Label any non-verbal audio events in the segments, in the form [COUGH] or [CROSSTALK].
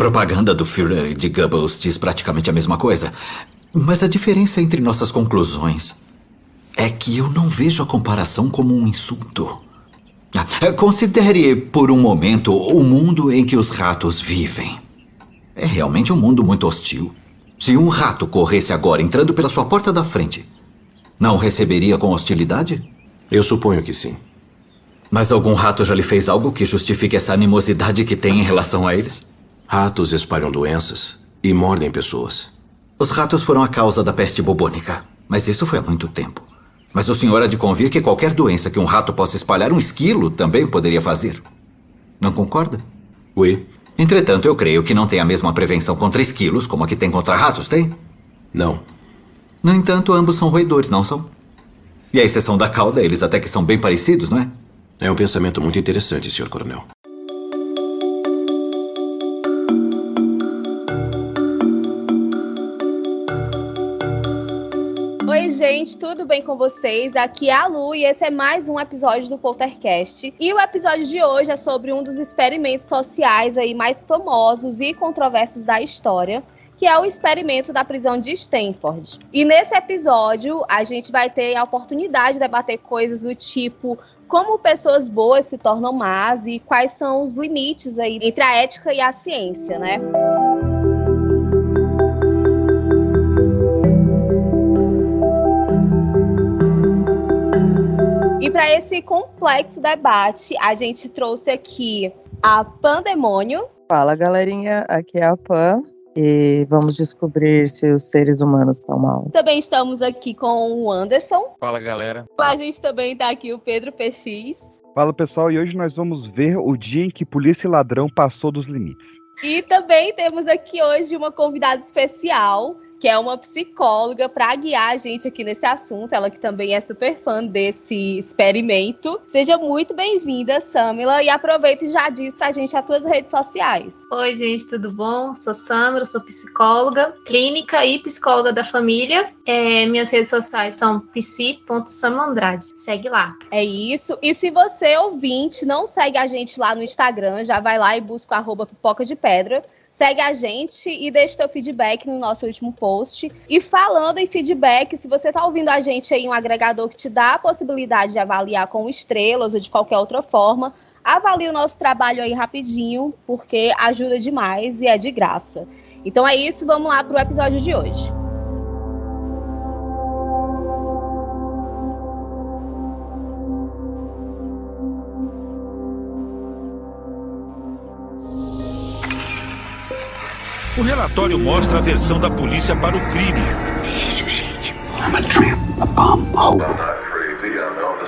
propaganda do Führer e de Goebbels diz praticamente a mesma coisa. Mas a diferença entre nossas conclusões é que eu não vejo a comparação como um insulto. Ah, considere por um momento o mundo em que os ratos vivem. É realmente um mundo muito hostil. Se um rato corresse agora entrando pela sua porta da frente, não receberia com hostilidade? Eu suponho que sim. Mas algum rato já lhe fez algo que justifique essa animosidade que tem em relação a eles? Ratos espalham doenças e mordem pessoas. Os ratos foram a causa da peste bubônica, mas isso foi há muito tempo. Mas o senhor há de convir que qualquer doença que um rato possa espalhar, um esquilo também poderia fazer. Não concorda? Oui. Entretanto, eu creio que não tem a mesma prevenção contra esquilos como a que tem contra ratos, tem? Não. No entanto, ambos são roedores, não são? E a exceção da cauda, eles até que são bem parecidos, não é? É um pensamento muito interessante, Sr. Coronel. Oi, gente, tudo bem com vocês? Aqui é a Lu e esse é mais um episódio do Poltercast. E o episódio de hoje é sobre um dos experimentos sociais aí mais famosos e controversos da história, que é o experimento da prisão de Stanford. E nesse episódio, a gente vai ter a oportunidade de debater coisas do tipo como pessoas boas se tornam más e quais são os limites aí entre a ética e a ciência, né? E para esse complexo debate, a gente trouxe aqui a Pandemônio. Fala, galerinha, aqui é a Pan. E vamos descobrir se os seres humanos são maus. Também estamos aqui com o Anderson. Fala, galera. A gente também está aqui o Pedro PX. Fala, pessoal, e hoje nós vamos ver o dia em que polícia e ladrão passou dos limites. E também temos aqui hoje uma convidada especial, que é uma psicóloga para guiar a gente aqui nesse assunto. Ela que também é super fã desse experimento. Seja muito bem-vinda, Samila, e aproveita e já diz pra gente as tuas redes sociais. Oi, gente, tudo bom? Sou Samila, sou psicóloga clínica e psicóloga da família. É, minhas redes sociais são psi.samandrade. Segue lá. É isso. E se você, ouvinte, não segue a gente lá no Instagram, já vai lá e busca o arroba pipoca de pedra. Segue a gente e deixa teu feedback no nosso último post. E falando em feedback, se você está ouvindo a gente aí um agregador que te dá a possibilidade de avaliar com estrelas ou de qualquer outra forma, avalie o nosso trabalho aí rapidinho, porque ajuda demais e é de graça. Então é isso, vamos lá para o episódio de hoje. O relatório mostra a versão da polícia para o crime. Vejo, gente. I'm a tramp, a bomb,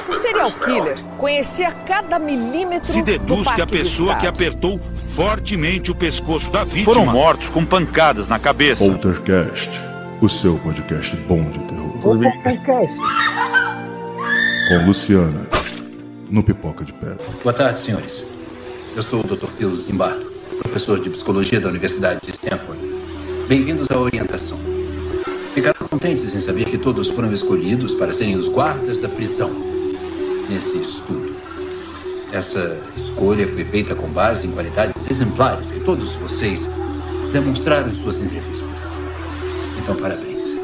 O serial killer conhecia cada milímetro Se deduz do que a pessoa que apertou fortemente o pescoço da vítima Foram mortos com pancadas na cabeça. Poltercast, o seu podcast bom de terror. Com Luciana, no Pipoca de Pedra. Boa tarde, senhores. Eu sou o Dr. Phil Zimbardo, professor de psicologia da Universidade de Stanford. Bem-vindos à orientação. Ficaram contentes em saber que todos foram escolhidos para serem os guardas da prisão nesse estudo. Essa escolha foi feita com base em qualidades exemplares que todos vocês demonstraram em suas entrevistas. Então, parabéns.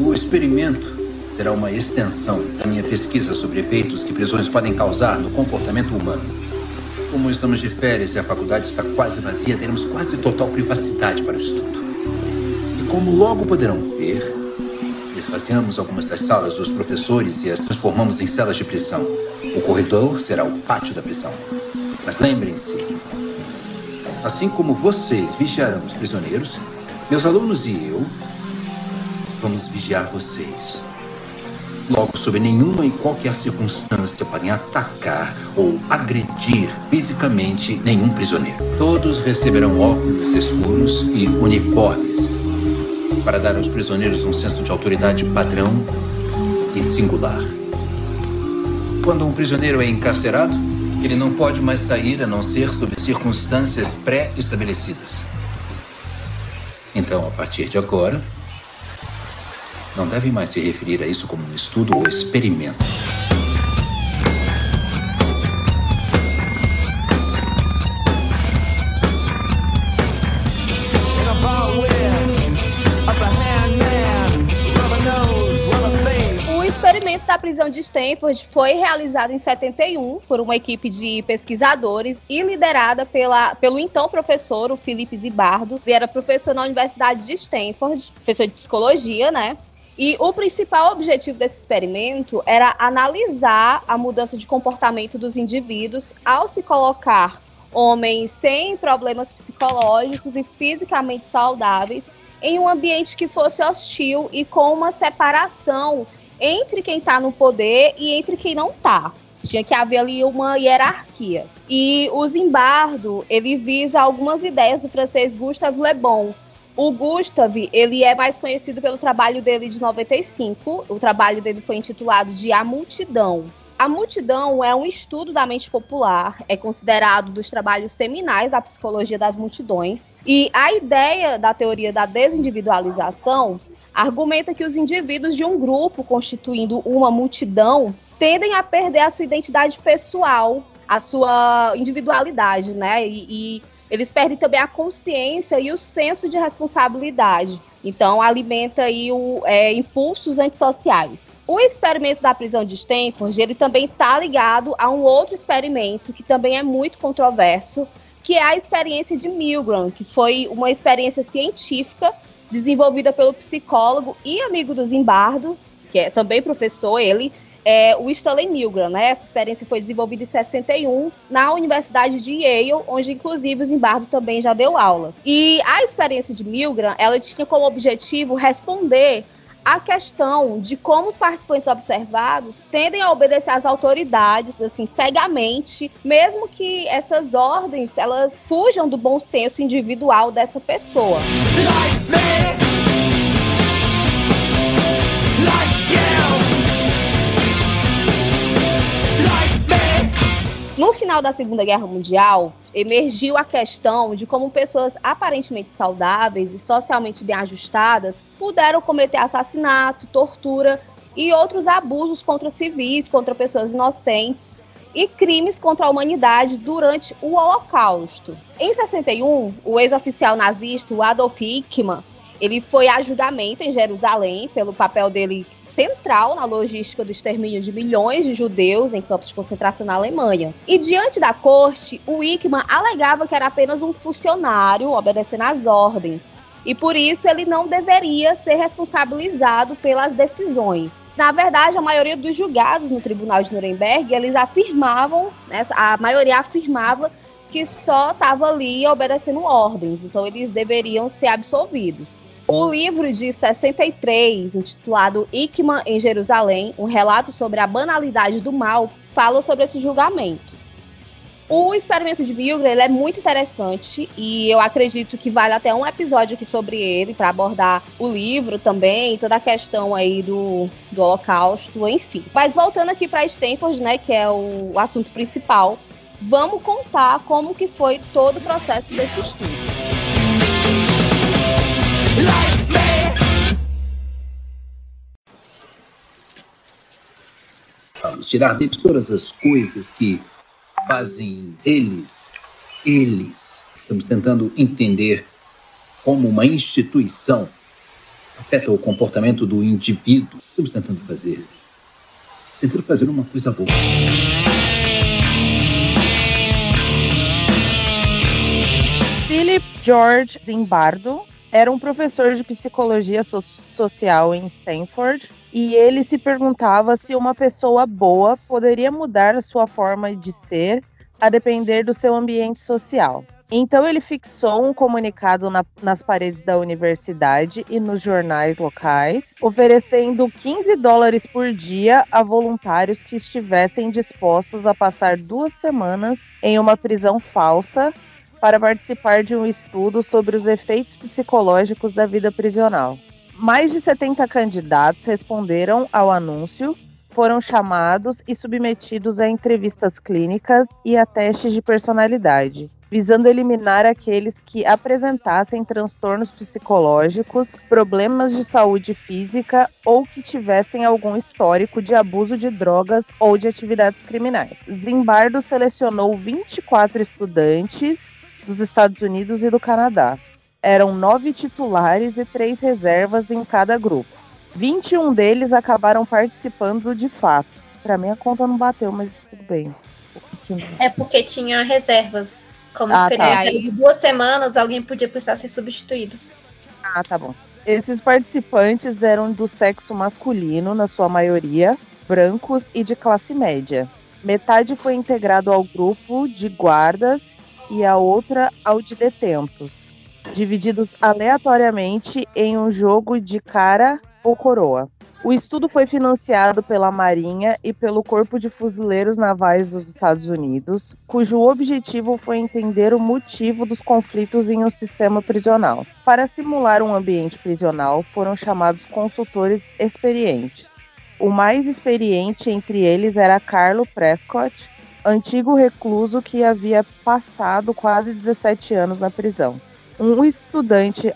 O experimento será uma extensão da minha pesquisa sobre efeitos que prisões podem causar no comportamento humano. Como estamos de férias e a faculdade está quase vazia, teremos quase total privacidade para o estudo. E como logo poderão ver, esvaziamos algumas das salas dos professores e as transformamos em celas de prisão. O corredor será o pátio da prisão. Mas lembrem-se, assim como vocês vigiarão os prisioneiros, meus alunos e eu vamos vigiar vocês. Logo, sob nenhuma e qualquer circunstância, podem atacar ou agredir fisicamente nenhum prisioneiro. Todos receberão óculos escuros e uniformes para dar aos prisioneiros um senso de autoridade padrão e singular. Quando um prisioneiro é encarcerado, ele não pode mais sair a não ser sob circunstâncias pré-estabelecidas. Então, a partir de agora, não devem mais se referir a isso como um estudo ou experimento. da prisão de Stanford foi realizado em 71 por uma equipe de pesquisadores e liderada pela, pelo então professor, o Felipe Zibardo. Ele era professor na Universidade de Stanford, professor de psicologia, né? E o principal objetivo desse experimento era analisar a mudança de comportamento dos indivíduos ao se colocar homens sem problemas psicológicos e fisicamente saudáveis em um ambiente que fosse hostil e com uma separação entre quem está no poder e entre quem não está. Tinha que haver ali uma hierarquia. E o Zimbardo, ele visa algumas ideias do francês Gustave Le Bon, o Gustav, ele é mais conhecido pelo trabalho dele de 95. O trabalho dele foi intitulado de A Multidão. A Multidão é um estudo da mente popular, é considerado dos trabalhos seminais da psicologia das multidões. E a ideia da teoria da desindividualização argumenta que os indivíduos de um grupo constituindo uma multidão tendem a perder a sua identidade pessoal, a sua individualidade, né? E, e eles perdem também a consciência e o senso de responsabilidade. Então, alimenta aí o, é, impulsos antissociais. O experimento da prisão de Stanford, ele também está ligado a um outro experimento que também é muito controverso, que é a experiência de Milgram, que foi uma experiência científica desenvolvida pelo psicólogo e amigo do Zimbardo, que é também professor, ele, é, o Stanley Milgram, né? Essa experiência foi desenvolvida em 61 na Universidade de Yale, onde inclusive o Zimbardo também já deu aula. E a experiência de Milgram, ela tinha como objetivo responder a questão de como os participantes observados tendem a obedecer às autoridades, assim, cegamente, mesmo que essas ordens, elas fujam do bom senso individual dessa pessoa. Like No final da Segunda Guerra Mundial, emergiu a questão de como pessoas aparentemente saudáveis e socialmente bem ajustadas puderam cometer assassinato, tortura e outros abusos contra civis, contra pessoas inocentes e crimes contra a humanidade durante o Holocausto. Em 61, o ex-oficial nazista Adolf Eichmann ele foi a julgamento em Jerusalém pelo papel dele central na logística do extermínio de milhões de judeus em campos de concentração na Alemanha. E diante da corte, o Eichmann alegava que era apenas um funcionário obedecendo às ordens. E por isso ele não deveria ser responsabilizado pelas decisões. Na verdade, a maioria dos julgados no Tribunal de Nuremberg, eles afirmavam, né, a maioria afirmava que só estava ali obedecendo ordens, então eles deveriam ser absolvidos. O livro de 63, intitulado Ikman em Jerusalém, um relato sobre a banalidade do mal, fala sobre esse julgamento. O experimento de Milgram é muito interessante e eu acredito que vale até um episódio aqui sobre ele para abordar o livro também, toda a questão aí do, do Holocausto, enfim. Mas voltando aqui para Stanford, né, que é o, assunto principal, vamos contar como que foi todo o processo desse estudo. Vamos tirar deles todas as coisas que fazem eles, eles. Estamos tentando entender como uma instituição afeta o comportamento do indivíduo. Estamos tentando fazer. Tentando fazer uma coisa boa. Philip George Zimbardo era um professor de psicologia so social em Stanford e ele se perguntava se uma pessoa boa poderia mudar sua forma de ser a depender do seu ambiente social. Então ele fixou um comunicado na, nas paredes da universidade e nos jornais locais, oferecendo 15 dólares por dia a voluntários que estivessem dispostos a passar duas semanas em uma prisão falsa para participar de um estudo sobre os efeitos psicológicos da vida prisional. Mais de 70 candidatos responderam ao anúncio, foram chamados e submetidos a entrevistas clínicas e a testes de personalidade, visando eliminar aqueles que apresentassem transtornos psicológicos, problemas de saúde física ou que tivessem algum histórico de abuso de drogas ou de atividades criminais. Zimbardo selecionou 24 estudantes dos Estados Unidos e do Canadá. Eram nove titulares e três reservas em cada grupo. 21 deles acabaram participando de fato. Pra mim a conta não bateu, mas tudo bem. É porque tinha reservas. Como Ah, tá. de duas semanas, alguém podia precisar ser substituído. Ah, tá bom. Esses participantes eram do sexo masculino, na sua maioria, brancos e de classe média. Metade foi integrado ao grupo de guardas e a outra ao de detentos, divididos aleatoriamente em um jogo de cara ou coroa. O estudo foi financiado pela Marinha e pelo Corpo de Fuzileiros Navais dos Estados Unidos, cujo objetivo foi entender o motivo dos conflitos em um sistema prisional. Para simular um ambiente prisional, foram chamados consultores experientes. O mais experiente entre eles era Carlo Prescott, antigo recluso que havia passado quase 17 anos na prisão. Um estudante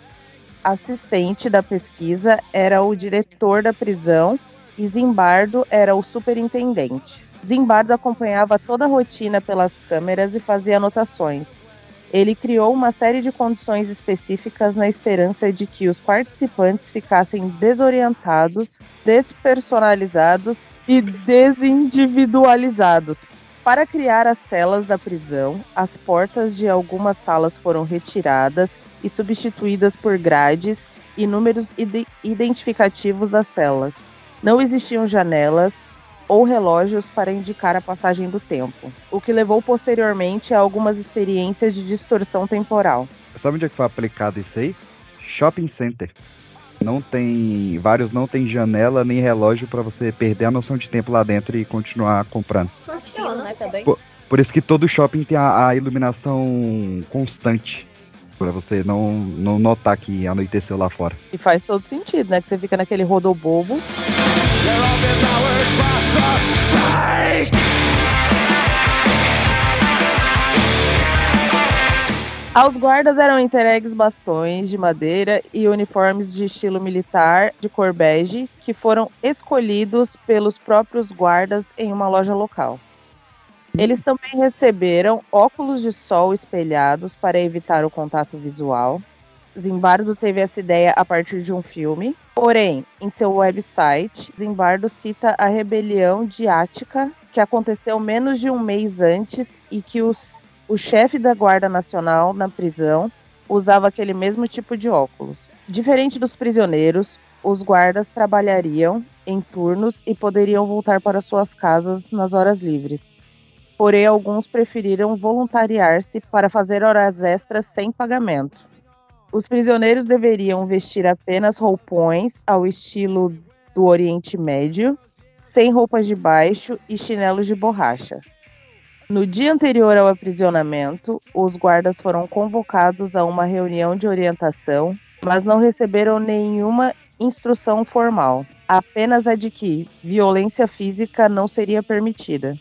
assistente da pesquisa era o diretor da prisão e Zimbardo era o superintendente. Zimbardo acompanhava toda a rotina pelas câmeras e fazia anotações. Ele criou uma série de condições específicas na esperança de que os participantes ficassem desorientados, despersonalizados e desindividualizados. Para criar as celas da prisão, as portas de algumas salas foram retiradas e substituídas por grades e números ide- identificativos das celas. Não existiam janelas ou relógios para indicar a passagem do tempo, o que levou posteriormente a algumas experiências de distorção temporal. Sabe onde é que foi aplicado isso aí? Shopping center. Não tem. Vários não tem janela nem relógio pra você perder a noção de tempo lá dentro e continuar comprando. Funciona. né, também. Por, por isso que todo shopping tem a, a iluminação constante. Pra você não, não notar que anoiteceu lá fora. E faz todo sentido, né? Que você fica naquele rodobobo. Aos guardas eram entregues bastões de madeira e uniformes de estilo militar de cor bege, que foram escolhidos pelos próprios guardas em uma loja local. Eles também receberam óculos de sol espelhados para evitar o contato visual. Zimbardo teve essa ideia a partir de um filme. Porém, em seu website, Zimbardo cita a rebelião de Ática, que aconteceu menos de um mês antes e que os, o chefe da Guarda Nacional na prisão usava aquele mesmo tipo de óculos. Diferente dos prisioneiros, os guardas trabalhariam em turnos e poderiam voltar para suas casas nas horas livres. Porém, alguns preferiram voluntariar-se para fazer horas extras sem pagamento. Os prisioneiros deveriam vestir apenas roupões ao estilo do Oriente Médio, sem roupas de baixo e chinelos de borracha. No dia anterior ao aprisionamento, os guardas foram convocados a uma reunião de orientação, mas não receberam nenhuma instrução formal, apenas a de que violência física não seria permitida.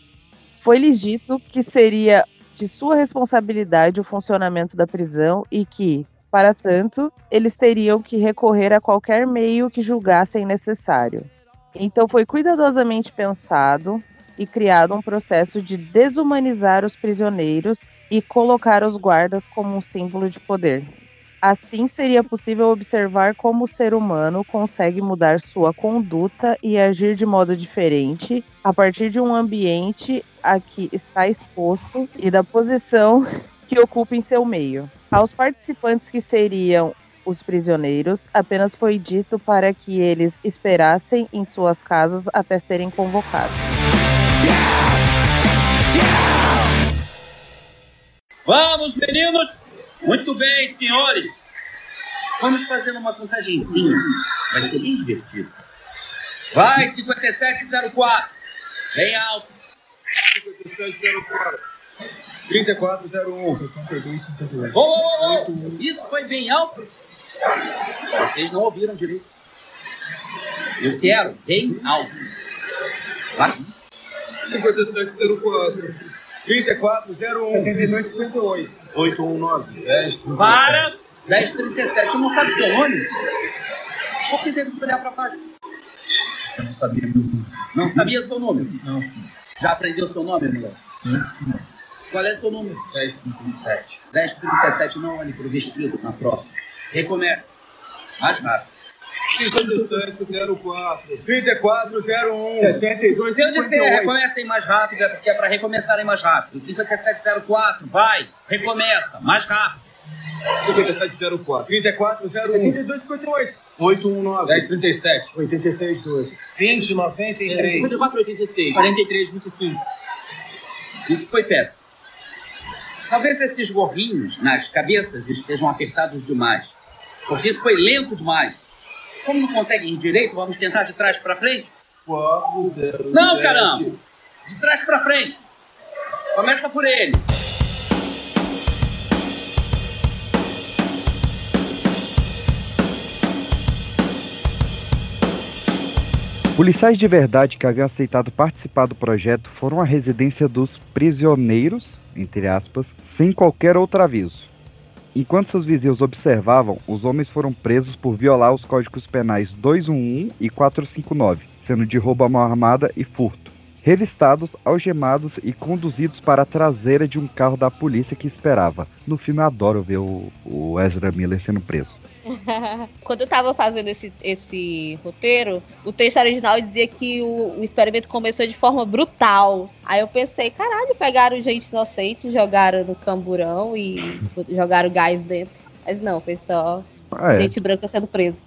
Foi-lhes dito que seria de sua responsabilidade o funcionamento da prisão e que, para tanto, eles teriam que recorrer a qualquer meio que julgassem necessário. Então foi cuidadosamente pensado e criado um processo de desumanizar os prisioneiros e colocar os guardas como um símbolo de poder. Assim seria possível observar como o ser humano consegue mudar sua conduta e agir de modo diferente a partir de um ambiente a que está exposto e da posição [LAUGHS] que ocupa em seu meio. Aos participantes que seriam os prisioneiros, apenas foi dito para que eles esperassem em suas casas até serem convocados. Vamos, meninos! Muito bem, senhores! Vamos fazer uma contagenzinha. Vai ser bem divertido. Vai, 5704! Bem alto! 5704. 3401. 8258. Ô, ô, ô, ô! Isso foi bem alto? Vocês não ouviram direito. Eu quero bem alto. Vai. 5704. 3401. 7258. 819. 10. Para! 1037, eu não sabe seu nome? Por que teve que olhar pra baixo? Eu não sabia meu nome. Não sabia seu nome? Não, sim. Já aprendeu seu nome, moleque? Sim, sim. Qual é seu número? 1037. 1037, não olhe pro vestido na próxima. Recomece. Mais rápido. 5704, 3401, 72, Se eu disser recomecem mais rápido, é porque é para recomeçarem mais rápido. 5704, vai, recomeça, mais rápido. 5704, 3401, 7258, 819, 1037, 8612, 2093, 5486, 4325. Isso foi péssimo. Talvez esses gorrinhos nas cabeças estejam apertados demais. Porque isso foi lento demais. Como não conseguem ir direito, vamos tentar de trás para frente? 407. Não, caramba! De trás para frente. Começa por ele. Policiais de verdade que haviam aceitado participar do projeto foram à residência dos prisioneiros, entre aspas, sem qualquer outro aviso. Enquanto seus vizinhos observavam, os homens foram presos por violar os códigos penais 211 e 459, sendo de roubo à mão armada e furto. Revistados, algemados e conduzidos para a traseira de um carro da polícia que esperava. No filme eu adoro ver o, o Ezra Miller sendo preso. [LAUGHS] Quando eu tava fazendo esse, esse roteiro, o texto original dizia que o, o experimento começou de forma brutal. Aí eu pensei, caralho, pegaram gente inocente, jogaram no camburão e [LAUGHS] jogaram gás dentro. Mas não, foi só Ah, é. gente branca sendo presa.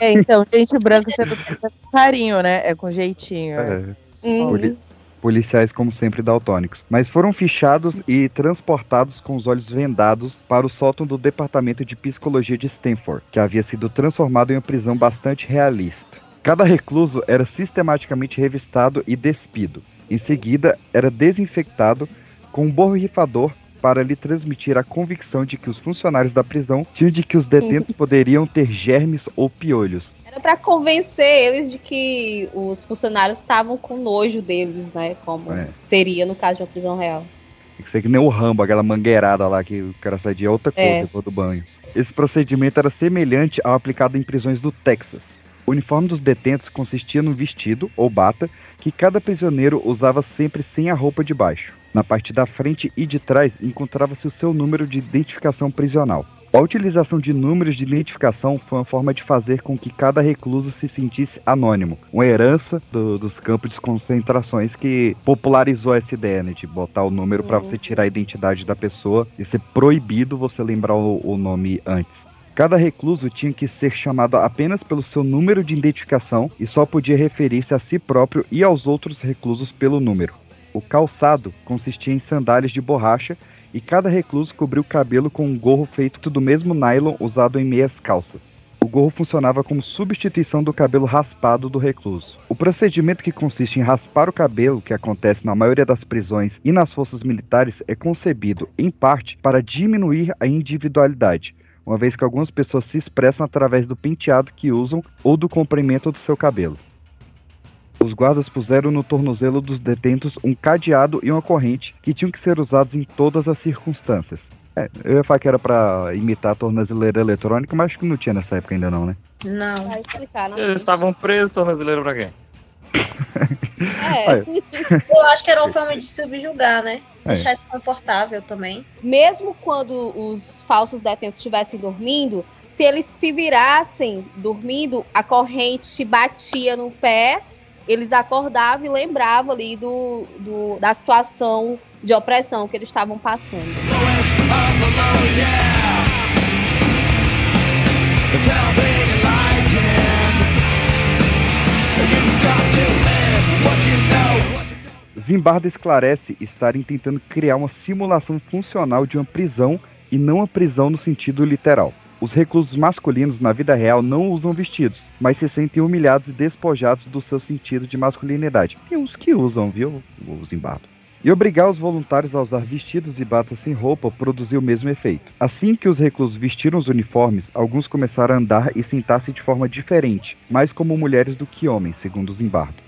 É, então, gente branca sendo feita com carinho, né? É com jeitinho. É, Uhum. Poli- policiais, como sempre, daltônicos. Mas foram fichados e transportados com os olhos vendados para o sótão do Departamento de Psicologia de Stanford, que havia sido transformado em uma prisão bastante realista. Cada recluso era sistematicamente revistado e despido. Em seguida, era desinfectado com um borrifador para lhe transmitir a convicção de que os funcionários da prisão tinham de que os detentos [LAUGHS] poderiam ter germes ou piolhos. Era pra convencer eles de que os funcionários estavam com nojo deles, né? Como É. seria no caso de uma prisão real. Tem que ser que nem o Rambo, aquela mangueirada lá que o cara sai de outra cor É. depois do banho. Esse procedimento era semelhante ao aplicado em prisões do Texas. O uniforme dos detentos consistia num vestido, ou bata, que cada prisioneiro usava sempre sem a roupa de baixo. Na parte da frente e de trás encontrava-se o seu número de identificação prisional. A utilização de números de identificação foi uma forma de fazer com que cada recluso se sentisse anônimo, uma herança do- dos campos de concentrações que popularizou essa ideia, né, de botar o número para você tirar a identidade da pessoa e ser proibido você lembrar o, o nome antes. Cada recluso tinha que ser chamado apenas pelo seu número de identificação e só podia referir-se a si próprio e aos outros reclusos pelo número. O calçado consistia em sandálias de borracha e cada recluso cobria o cabelo com um gorro feito do mesmo nylon usado em meias calças. O gorro funcionava como substituição do cabelo raspado do recluso. O procedimento que consiste em raspar o cabelo, que acontece na maioria das prisões e nas forças militares, é concebido, em parte, para diminuir a individualidade, uma vez que algumas pessoas se expressam através do penteado que usam ou do comprimento do seu cabelo. Os guardas puseram no tornozelo dos detentos um cadeado e uma corrente que tinham que ser usados em todas as circunstâncias. É, eu ia falar que era pra imitar a tornozeleira eletrônica, mas acho que não tinha nessa época ainda não, né? Não. Vai explicar, não. Eles estavam presos, tornozeleiro pra quê? É. [LAUGHS] Eu acho que era uma forma de subjugar, né? É. Deixar desconfortável também. Mesmo quando os falsos detentos estivessem dormindo, se eles se virassem dormindo, a corrente batia no pé, eles acordavam e lembravam ali do, do- da situação de opressão que eles estavam passando. Zimbardo esclarece estarem tentando criar uma simulação funcional de uma prisão e não uma prisão no sentido literal. Os reclusos masculinos na vida real não usam vestidos, mas se sentem humilhados e despojados do seu sentido de masculinidade. E uns que usam, viu, o Zimbardo. E obrigar os voluntários a usar vestidos e batas sem roupa produziu o mesmo efeito. Assim que os reclusos vestiram os uniformes, alguns começaram a andar e sentar-se de forma diferente, mais como mulheres do que homens, segundo Zimbardo.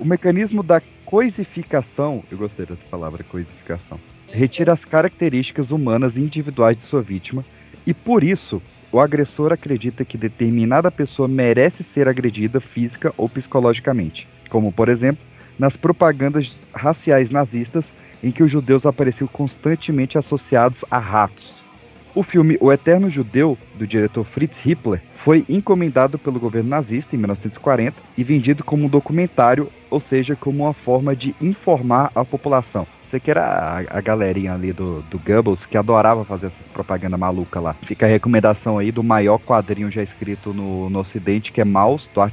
O mecanismo da coisificação, eu gostei dessa palavra, coisificação, retira as características humanas individuais de sua vítima e por isso o agressor acredita que determinada pessoa merece ser agredida física ou psicologicamente, como por exemplo nas propagandas raciais nazistas em que os judeus apareciam constantemente associados a ratos. O filme O Eterno Judeu, do diretor Fritz Hippler, foi encomendado pelo governo nazista em 1940 e vendido como um documentário, ou seja, como uma forma de informar a população. Você que era a, a galerinha ali do, do Goebbels que adorava fazer essas propagandas malucas lá. Fica a recomendação aí do maior quadrinho já escrito no, no Ocidente, que é Maus, do Art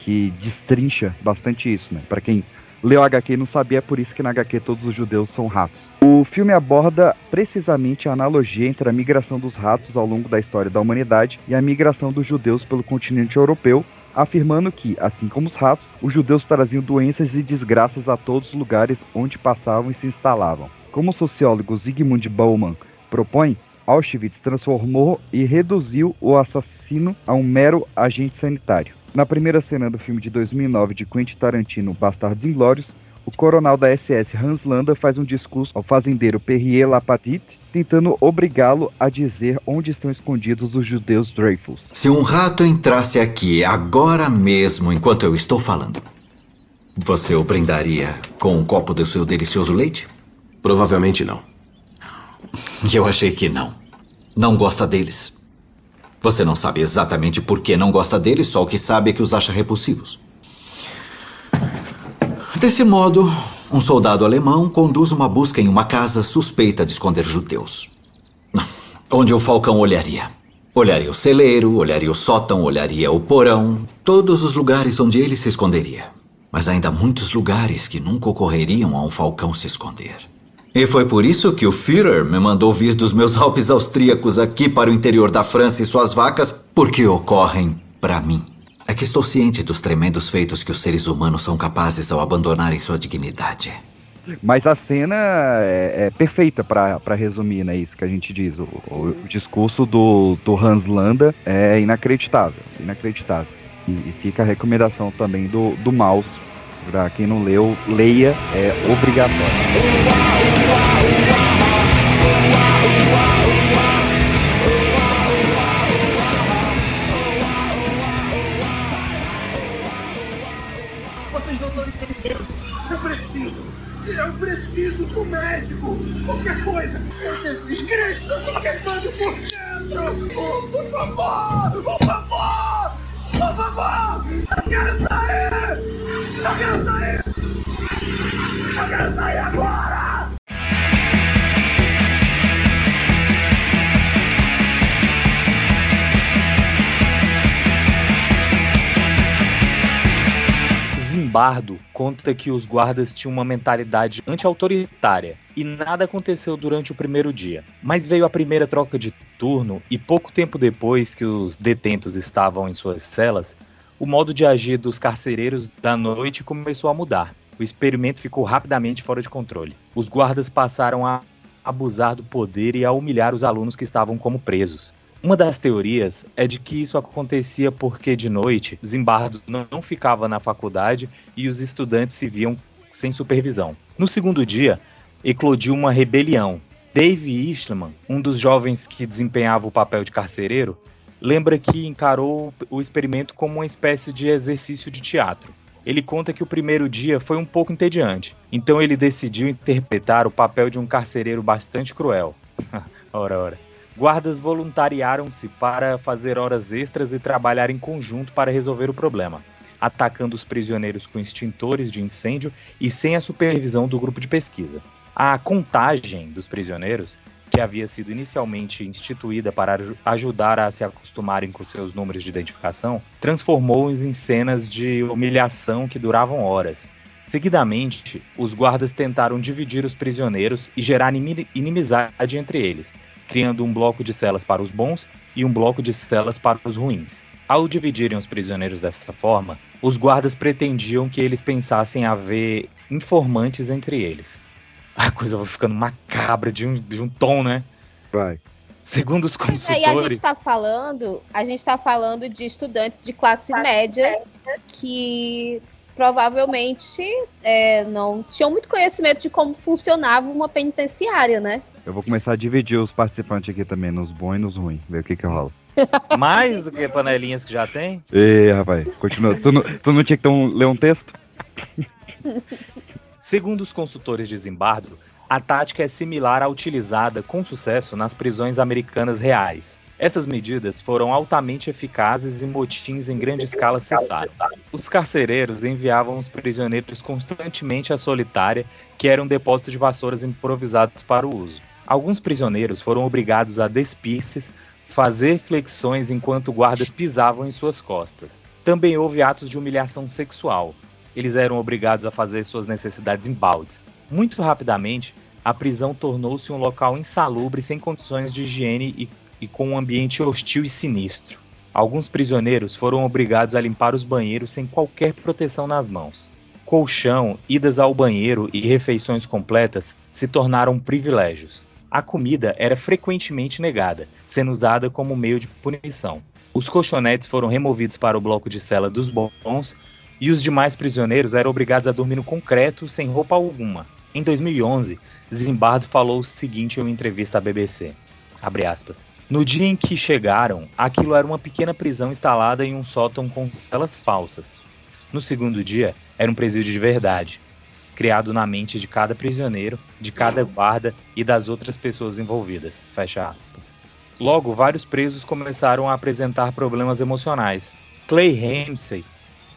que destrincha bastante isso, né? Pra quem leu HQ e não sabia, é por isso que na HQ todos os judeus são ratos. O filme aborda precisamente a analogia entre a migração dos ratos ao longo da história da humanidade e a migração dos judeus pelo continente europeu, afirmando que, assim como os ratos, os judeus traziam doenças e desgraças a todos os lugares onde passavam e se instalavam. Como o sociólogo Zygmunt Bauman propõe, Auschwitz transformou e reduziu o assassino a um mero agente sanitário. Na primeira cena do filme de 2009 de Quentin Tarantino, Bastardos Inglórios, o coronel da SS Hans Landa faz um discurso ao fazendeiro Perrier Lapatit, tentando obrigá-lo a dizer onde estão escondidos os judeus Dreyfus. Se um rato entrasse aqui agora mesmo, enquanto eu estou falando, você o brindaria com um copo do seu delicioso leite? Provavelmente não. [LAUGHS] Eu achei que não. Não gosta deles. Você não sabe exatamente por que não gosta deles, só o que sabe é que os acha repulsivos. Desse modo, um soldado alemão conduz uma busca em uma casa suspeita de esconder judeus. Onde o falcão olharia? Olharia o celeiro, olharia o sótão, olharia o porão, todos os lugares onde ele se esconderia. Mas ainda muitos lugares que nunca ocorreriam a um falcão se esconder. E foi por isso que o Führer me mandou vir dos meus Alpes austríacos aqui para o interior da França e suas vacas, porque ocorrem para mim. É que estou ciente dos tremendos feitos que os seres humanos são capazes ao abandonarem sua dignidade. Mas a cena é, é perfeita para resumir, né? Isso que a gente diz. O, o, o, discurso do, do Hans Landa é inacreditável. Inacreditável. E, e fica a recomendação também do, do Maus. Pra quem não leu, leia, é obrigatório. Qualquer coisa. Eu preciso. Cristo, eu tô queimando por dentro. Oh, por favor. Por favor. Por favor. Eu quero sair. Eu quero sair. Eu quero sair agora. Zimbardo conta que os guardas tinham uma mentalidade anti-autoritária e nada aconteceu durante o primeiro dia. Mas veio a primeira troca de turno e pouco tempo depois que os detentos estavam em suas celas, o modo de agir dos carcereiros da noite começou a mudar. O experimento ficou rapidamente fora de controle. Os guardas passaram a abusar do poder e a humilhar os alunos que estavam como presos. Uma das teorias é de que isso acontecia porque de noite Zimbardo não ficava na faculdade e os estudantes se viam sem supervisão. No segundo dia, eclodiu uma rebelião. Dave Eastman, um dos jovens que desempenhava o papel de carcereiro, lembra que encarou o experimento como uma espécie de exercício de teatro. Ele conta que o primeiro dia foi um pouco entediante, então ele decidiu interpretar o papel de um carcereiro bastante cruel. [LAUGHS] ora, ora. Guardas voluntariaram-se para fazer horas extras e trabalhar em conjunto para resolver o problema, atacando os prisioneiros com extintores de incêndio e sem a supervisão do grupo de pesquisa. A contagem dos prisioneiros, que havia sido inicialmente instituída para ajudar a se acostumarem com seus números de identificação, transformou-os em cenas de humilhação que duravam horas. Seguidamente, os guardas tentaram dividir os prisioneiros e gerar inimizade entre eles, criando um bloco de celas para os bons e um bloco de celas para os ruins. Ao dividirem os prisioneiros dessa forma, os guardas pretendiam que eles pensassem haver informantes entre eles. A coisa vai ficando macabra de um, de um tom, né? Vai. Segundo os consultores. Aí a gente está falando, a gente está falando de estudantes de classe média que provavelmente é, não tinham muito conhecimento de como funcionava uma penitenciária, né? Eu vou começar a dividir os participantes aqui também, nos bons e nos ruins, ver o que que rola. [LAUGHS] Mais do que panelinhas que já tem? Ei, rapaz, continua. tu, não, tu não tinha que ter um, ler um texto? [LAUGHS] Segundo os consultores de Zimbardo, A tática é similar à utilizada com sucesso nas prisões americanas reais. Essas medidas foram altamente eficazes e motins em grande escala cessaram. Os carcereiros enviavam os prisioneiros constantemente à solitária, que era um depósito de vassouras improvisados para o uso. Alguns prisioneiros foram obrigados a despir-se, fazer flexões enquanto guardas pisavam em suas costas. Também houve atos de humilhação sexual. Eles eram obrigados a fazer suas necessidades em baldes. Muito rapidamente, a prisão tornou-se um local insalubre sem condições de higiene e e com um ambiente hostil e sinistro. Alguns prisioneiros foram obrigados a limpar os banheiros sem qualquer proteção nas mãos. Colchão, idas ao banheiro e refeições completas se tornaram privilégios. A comida era frequentemente negada, sendo usada como meio de punição. Os colchonetes foram removidos para o bloco de cela dos bons e os demais prisioneiros eram obrigados a dormir no concreto sem roupa alguma. Em 2011, Zimbardo falou o seguinte em uma entrevista à BBC: aspas, no dia em que chegaram, aquilo era uma pequena prisão instalada em um sótão com celas falsas. No segundo dia, era um presídio de verdade, criado na mente de cada prisioneiro, de cada guarda e das outras pessoas envolvidas. Fecha aspas. Logo, vários presos começaram a apresentar problemas emocionais. Clay Ramsey,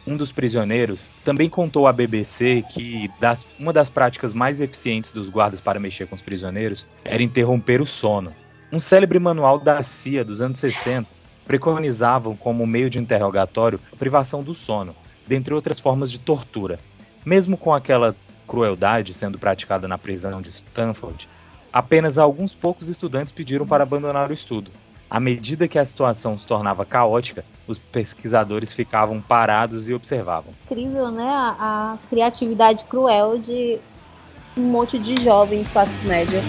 um dos prisioneiros, também contou à BBC que das, uma das práticas mais eficientes dos guardas para mexer com os prisioneiros era interromper o sono. Um célebre manual da CIA dos anos 60 preconizavam como meio de interrogatório a privação do sono, dentre outras formas de tortura. Mesmo com aquela crueldade sendo praticada na prisão de Stanford, apenas alguns poucos estudantes pediram para abandonar o estudo. À medida que a situação se tornava caótica, os pesquisadores ficavam parados e observavam. Incrível, né? A, a criatividade cruel de um monte de jovens classe média.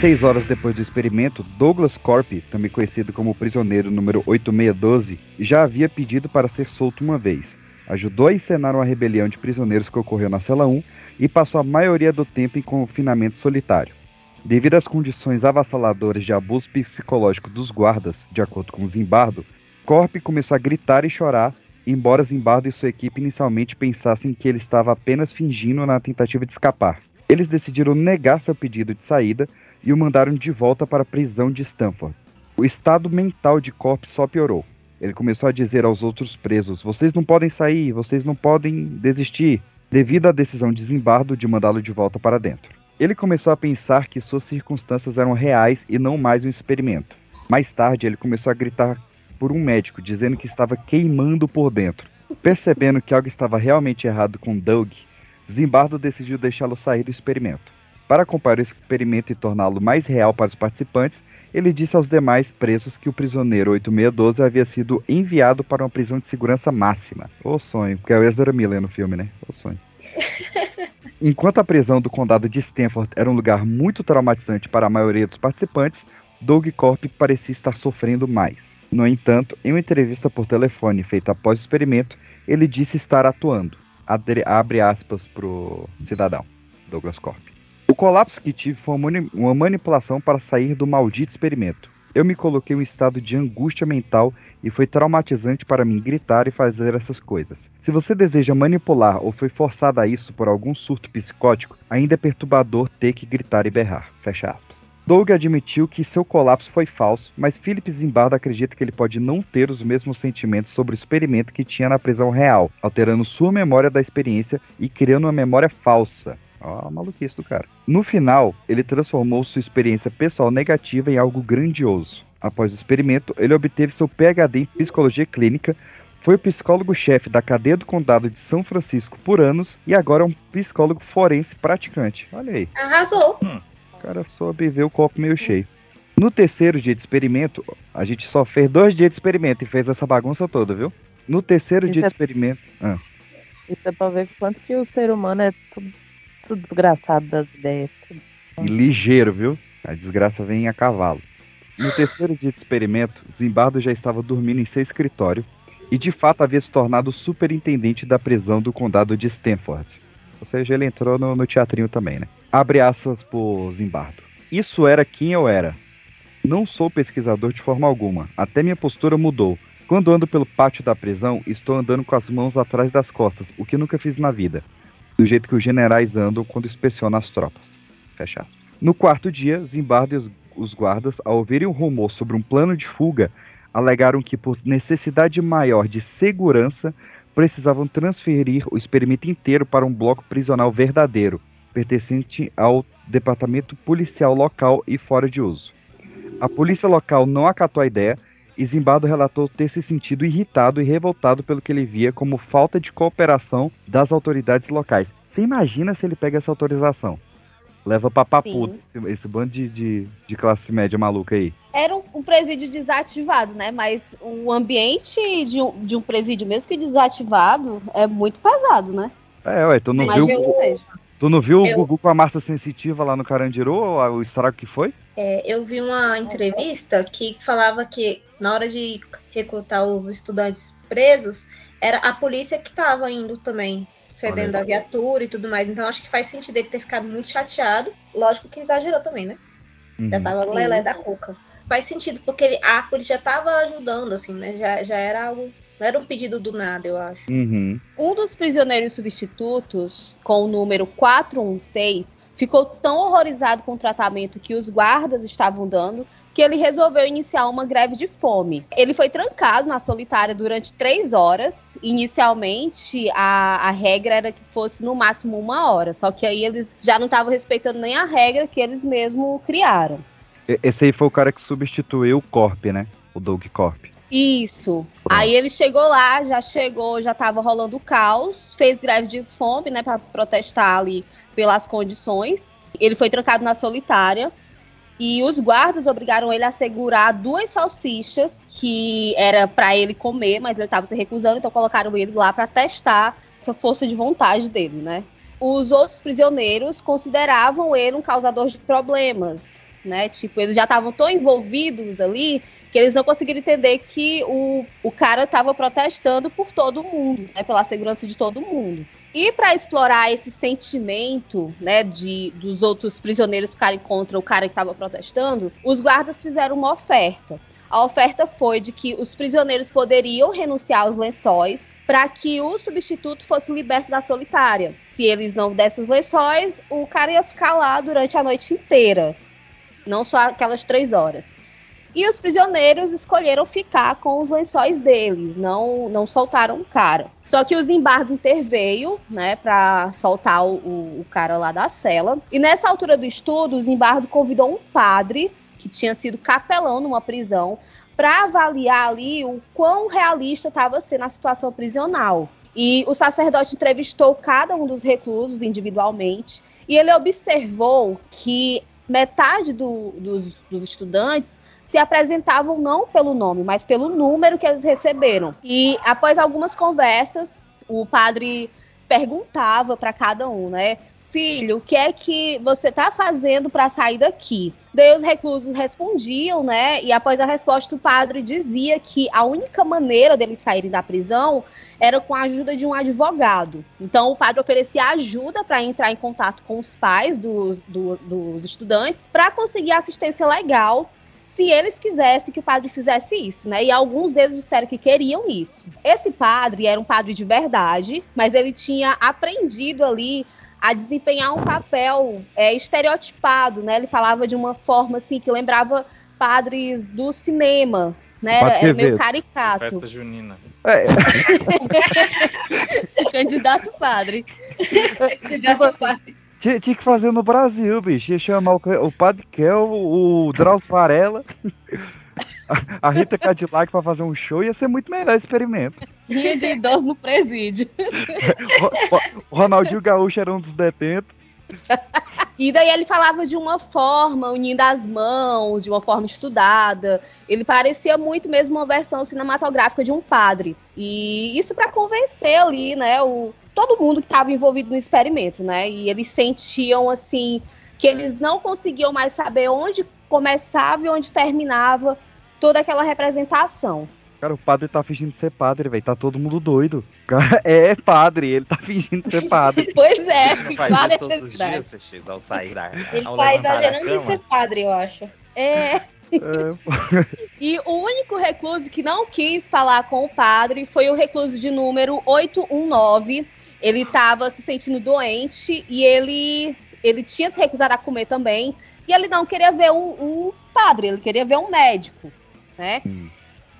Seis horas depois do experimento, Douglas Corp, também conhecido como prisioneiro número 8612, já havia pedido para ser solto uma vez. Ajudou a encenar uma rebelião de prisioneiros que ocorreu na cela 1 e passou a maioria do tempo em confinamento solitário. Devido às condições avassaladoras de abuso psicológico dos guardas, de acordo com Zimbardo, Corp começou a gritar e chorar, embora Zimbardo e sua equipe inicialmente pensassem que ele estava apenas fingindo na tentativa de escapar. Eles decidiram negar seu pedido de saída e o mandaram de volta para a prisão de Stanford. O estado mental de Corp só piorou. Ele começou a dizer aos outros presos: Vocês não podem sair, vocês não podem desistir, devido à decisão de Zimbardo de mandá-lo de volta para dentro. Ele começou a pensar que suas circunstâncias eram reais e não mais um experimento. Mais tarde, ele começou a gritar por um médico, dizendo que estava queimando por dentro. Percebendo que algo estava realmente errado com Doug, Zimbardo decidiu deixá-lo sair do experimento. Para acompanhar o experimento e torná-lo mais real para os participantes, ele disse aos demais presos que o prisioneiro 8612 havia sido enviado para uma prisão de segurança máxima. O sonho, porque é o Ezra Miller no filme, né? O sonho. [LAUGHS] Enquanto a prisão do condado de Stanford era um lugar muito traumatizante para a maioria dos participantes, Doug Corp parecia estar sofrendo mais. No entanto, em uma entrevista por telefone feita após o experimento, ele disse estar atuando abre aspas pro cidadão, Douglas Corp. Colapso que tive foi uma manipulação para sair do maldito experimento. Eu me coloquei em um estado de angústia mental e foi traumatizante para mim gritar e fazer essas coisas. Se você deseja manipular ou foi forçado a isso por algum surto psicótico, ainda é perturbador ter que gritar e berrar. Fecha aspas. Doug admitiu que seu colapso foi falso, mas Philip Zimbardo acredita que ele pode não ter os mesmos sentimentos sobre o experimento que tinha na prisão real, alterando sua memória da experiência e criando uma memória falsa. Ó, oh, maluquice do cara. No final, ele transformou sua experiência pessoal negativa em algo grandioso. Após o experimento, ele obteve seu PhD em psicologia clínica, Foi psicólogo-chefe da cadeia do condado de São Francisco por anos e agora é um psicólogo forense praticante. Olha aí. Arrasou. O cara soube ver o copo meio cheio. No terceiro dia de experimento, a gente só fez dois dias de experimento e fez essa bagunça toda, viu? No terceiro Isso dia é- de experimento. Ah, Isso é pra ver quanto que o ser humano é tudo, desgraçado das ideias. e ligeiro, viu? A desgraça vem a cavalo. No terceiro dia de experimento, Zimbardo já estava dormindo em seu escritório e de fato havia se tornado superintendente da prisão do condado de Stanford. Ou seja, ele entrou no, no teatrinho também, né? Abre aspas por Zimbardo. Isso era quem eu era. Não sou pesquisador de forma alguma. Até minha postura mudou. Quando ando pelo pátio da prisão, estou andando com as mãos atrás das costas, o que nunca fiz na vida. Do jeito que os generais andam quando inspecionam as tropas. Fecha aspas. No quarto dia, Zimbardo e os, guardas, ao ouvirem um rumor sobre um plano de fuga, alegaram que, por necessidade maior de segurança, precisavam transferir o experimento inteiro para um bloco prisional verdadeiro, pertencente ao departamento policial local e fora de uso. A polícia local não acatou a ideia e Zimbardo relatou ter se sentido irritado e revoltado pelo que ele via como falta de cooperação das autoridades locais. Você imagina se ele pega essa autorização? Leva pra papuda esse, esse bando de, de, de classe média maluca aí. Era um, um presídio desativado, né? Mas o ambiente de um, de um presídio, mesmo que desativado, é muito pesado, né? É, ué, tu não viu, Imagina ou seja. tu não viu Eu- o Gugu com a massa sensitiva lá no Carandiru, o, o estrago que foi? É, eu vi uma entrevista que falava que na hora de recrutar os estudantes presos, era a polícia que estava indo também, cedendo a viatura e tudo mais. Então acho que faz sentido ele ter ficado muito chateado. Lógico que exagerou também, né? Já Uhum. tava Sim. lelé da cuca. Faz sentido, porque ele, a polícia já tava ajudando, assim, né? Já, já era algo. Não era um pedido do nada, eu acho. Uhum. Um dos prisioneiros substitutos, com o número 416, ficou tão horrorizado com o tratamento que os guardas estavam dando que ele resolveu iniciar uma greve de fome. Ele foi trancado na solitária durante três horas. Inicialmente, a, a regra era que fosse no máximo uma hora, só que aí eles já não estavam respeitando nem a regra que eles mesmos criaram. Esse aí foi o cara que substituiu o Corp, né? O Doug Corp. Isso. Aí ele chegou lá, já chegou, já tava rolando o caos, fez greve de fome, né, para protestar ali pelas condições. Ele foi trancado na solitária e os guardas obrigaram ele a segurar duas salsichas que era para ele comer, mas ele tava se recusando, então colocaram ele lá para testar essa força de vontade dele, né? Os outros prisioneiros consideravam ele um causador de problemas, né? Tipo, eles já estavam tão envolvidos ali que eles não conseguiram entender que o, o cara estava protestando por todo mundo, né, pela segurança de todo mundo. E para explorar esse sentimento, né, de dos outros prisioneiros ficarem contra o cara que estava protestando, os guardas fizeram uma oferta. A oferta foi de que os prisioneiros poderiam renunciar aos lençóis para que o substituto fosse liberto da solitária. Se eles não dessem os lençóis, o cara ia ficar lá durante a noite inteira, não só aquelas três horas. E os prisioneiros escolheram ficar com os lençóis deles, não, não soltaram o cara. Só que o Zimbardo interveio, né, para soltar o, o, cara lá da cela. E nessa altura do estudo, o Zimbardo convidou um padre, que tinha sido capelão numa prisão, para avaliar ali o quão realista estava sendo a situação prisional. E o sacerdote entrevistou cada um dos reclusos individualmente, e ele observou que metade do, dos, dos estudantes se apresentavam não pelo nome, mas pelo número que eles receberam. E após algumas conversas, o padre perguntava para cada um, né? Filho, o que é que você está fazendo para sair daqui? Daí os reclusos respondiam, né? E após a resposta, o padre dizia que a única maneira deles saírem da prisão era com a ajuda de um advogado. Então, o padre oferecia ajuda para entrar em contato com os pais dos, do, dos estudantes para conseguir assistência legal se eles quisessem que o padre fizesse isso, né? E alguns deles disseram que queriam isso. Esse padre era um padre de verdade, mas ele tinha aprendido ali a desempenhar um papel é, estereotipado, né? Ele falava de uma forma assim que lembrava padres do cinema, né? Era, era meio caricato. Festa junina. É, [LAUGHS] Candidato padre. [LAUGHS] Candidato padre. Tinha, tinha que fazer no Brasil, bicho. Ia chamar o, o Padre Kel, o Drauzio Varela. a, a Rita Cadillac pra fazer um show ia ser muito melhor esse experimento. Rinha de idoso no presídio. [LAUGHS] O, o- o Ronaldinho Gaúcho era um dos detentos. E daí ele falava de uma forma, unindo as mãos, de uma forma estudada. Ele parecia muito mesmo uma versão cinematográfica de um padre. E isso para convencer ali, né, o, todo mundo que estava envolvido no experimento, né? E eles sentiam assim que eles não conseguiam mais saber onde começava e onde terminava toda aquela representação. Cara, o padre tá fingindo ser padre, velho. Tá todo mundo doido. O cara [LAUGHS] é padre, ele tá fingindo ser padre. [LAUGHS] Pois é, Não faz isso todos os dias, Fechês, ao sair da Ele ao tá exagerando em ser padre, eu acho. É. [LAUGHS] E o único recluso que não quis falar com o padre foi o recluso de número 819. Ele estava se sentindo doente e ele, ele tinha se recusado a comer também. E ele não queria ver um, um padre, ele queria ver um médico, né?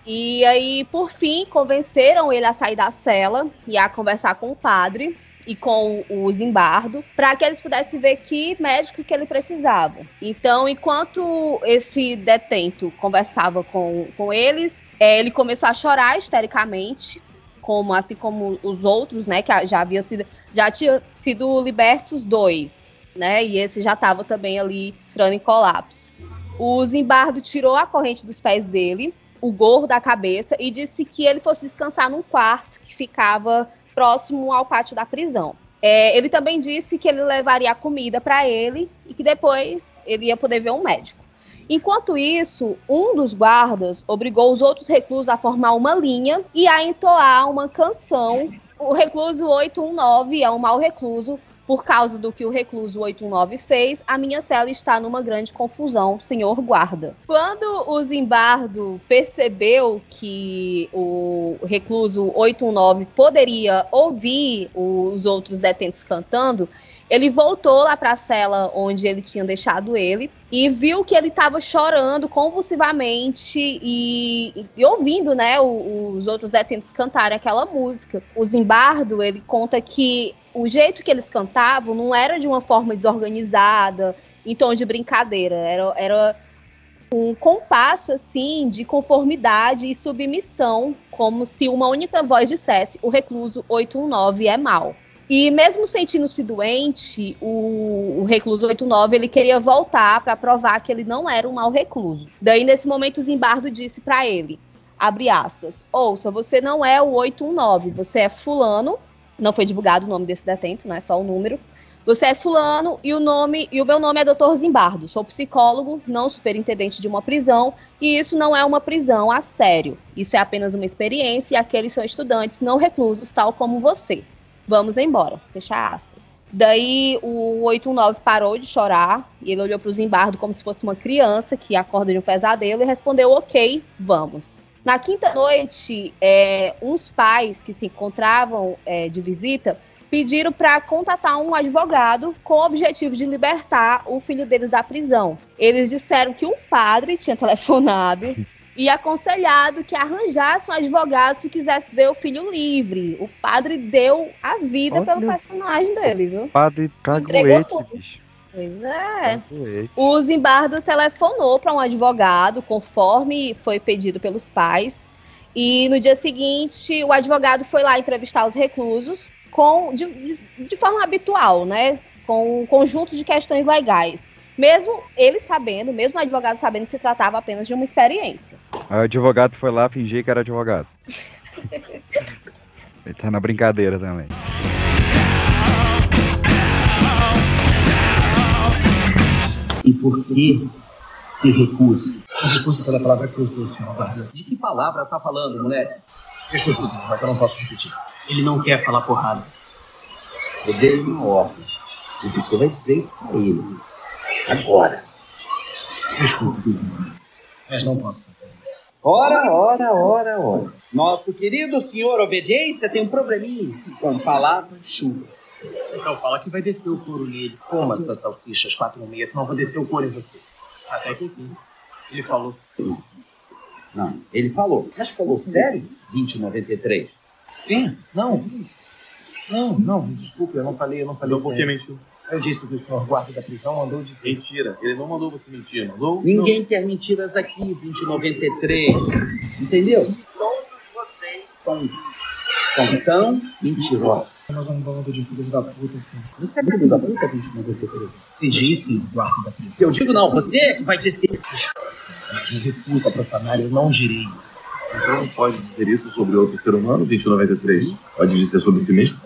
E aí, por fim, convenceram ele a sair da cela e a conversar com o padre e com o Zimbardo, para que eles pudessem ver que médico que ele precisava. Então, enquanto esse detento conversava com, com eles, é, ele começou a chorar histericamente, como assim como os outros, né, que já haviam sido já tinham sido libertos dois, né? E esse já estava também ali entrando em colapso. O Zimbardo tirou a corrente dos pés dele, o gorro da cabeça e disse que ele fosse descansar num quarto que ficava próximo ao pátio da prisão. É, ele também disse que ele levaria a comida para ele e que depois ele ia poder ver um médico. Enquanto isso, um dos guardas obrigou os outros reclusos a formar uma linha e a entoar uma canção. O recluso 819 é um mau recluso. Por causa do que o recluso 819 fez, a minha cela está numa grande confusão, senhor guarda. Quando o Zimbardo percebeu que o recluso 819 poderia ouvir os outros detentos cantando, ele voltou lá para a cela onde ele tinha deixado ele e viu que ele estava chorando convulsivamente e, e ouvindo, né, os outros detentos cantarem aquela música. O Zimbardo, ele conta que o jeito que eles cantavam não era de uma forma desorganizada, em tom de brincadeira, era, era um compasso assim de conformidade e submissão, como se uma única voz dissesse: o recluso 819 é mal. E mesmo sentindo-se doente, o, o recluso 89 ele queria voltar para provar que ele não era um mau recluso. Daí nesse momento o Zimbardo disse para ele, abre aspas, ouça, você não é o 819, você é fulano, não foi divulgado o nome desse detento, não é só o número. Você é fulano e o nome e o meu nome é Dr. Zimbardo. Sou psicólogo, não superintendente de uma prisão, e isso não é uma prisão a sério. Isso é apenas uma experiência e aqueles são estudantes não reclusos, tal como você. Vamos embora. Fechar aspas. Daí o 819 parou de chorar e ele olhou para o Zimbardo como se fosse uma criança que acorda de um pesadelo e respondeu: Ok, vamos. Na quinta noite, é, uns pais que se encontravam é, de visita pediram para contatar um advogado com o objetivo de libertar o filho deles da prisão. Eles disseram que um padre tinha [LAUGHS] telefonado e aconselhado que arranjasse um advogado se quisesse ver o filho livre. O padre deu a vida Olha. pelo personagem dele, viu? Padre caguete, bicho. Pois é. Caguete. O Zimbardo telefonou para um advogado, conforme foi pedido pelos pais. E no dia seguinte, o advogado foi lá entrevistar os reclusos com, de, de- de forma habitual, né? Com um conjunto de questões legais. Mesmo ele sabendo, mesmo o advogado sabendo que se tratava apenas de uma experiência. Aí o advogado foi lá fingir que era advogado. [LAUGHS] Ele tá na brincadeira também. E por que se recusa? Me recuso pela palavra que usou, senhor guarda. De que palavra tá falando, moleque? Desculpe, senhor, mas eu não posso repetir. Ele não quer falar porrada. Eu dei uma ordem. E você vai dizer isso pra ele. Agora. Desculpe. Mas não posso fazer isso. Ora, ora, ora, ora. Nosso querido senhor Obediência tem um probleminha com palavras chuvas. Então fala que vai descer o couro nele. Coma suas salsichas 4 meia, senão eu vou descer o couro em você. Até que enfim. Ele falou. Não, ele falou. Mas falou sério? 2093. Sim, não. Não, não, me desculpe, eu não falei, eu não falei. Então por que mentiu? Eu disse que o senhor guarda da prisão mandou dizer. Mentira, ele não mandou você mentir, mandou? Ninguém quer mentiras aqui, 2093. Entendeu? Todos vocês São, são tão mentirosos. somos um bando de filhos da puta, senhor. Você é filho da puta, 2093? Se disse guarda da prisão. Se eu digo não, você é que vai dizer. Mas me recuso a profanar, eu não direi isso. Então não pode dizer isso sobre outro ser humano, 2093. Pode dizer sobre si mesmo?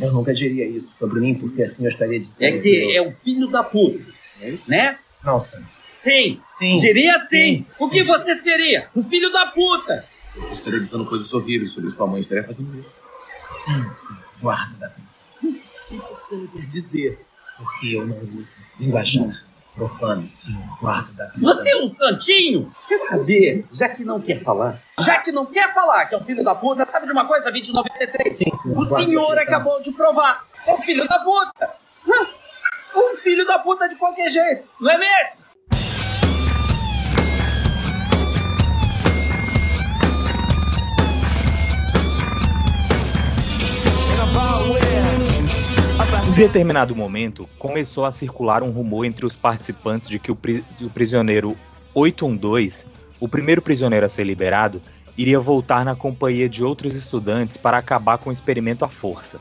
Eu nunca diria isso sobre mim, porque assim eu estaria dizendo. É que é o filho da puta, né? Não, senhor. Sim. Sim. Diria sim. O que você seria? O filho da puta. Você estaria dizendo coisas horríveis sobre sua mãe, estaria fazendo isso. Sim, sim, guarda da prisão. E por que não quer dizer? Porque eu não uso linguajar profano, sim, guarda da. Você é um santinho? Quer saber? Já que não quer falar, já que não quer falar que é um filho da puta, sabe de uma coisa, 2093? Sim, senhor. O senhor prisão. acabou de provar. É um filho da puta. Um filho da puta de qualquer jeito, não é mesmo? Determinado momento, começou a circular um rumor entre os participantes de que o, o prisioneiro 812, o primeiro prisioneiro a ser liberado, iria voltar na companhia de outros estudantes para acabar com o experimento à força.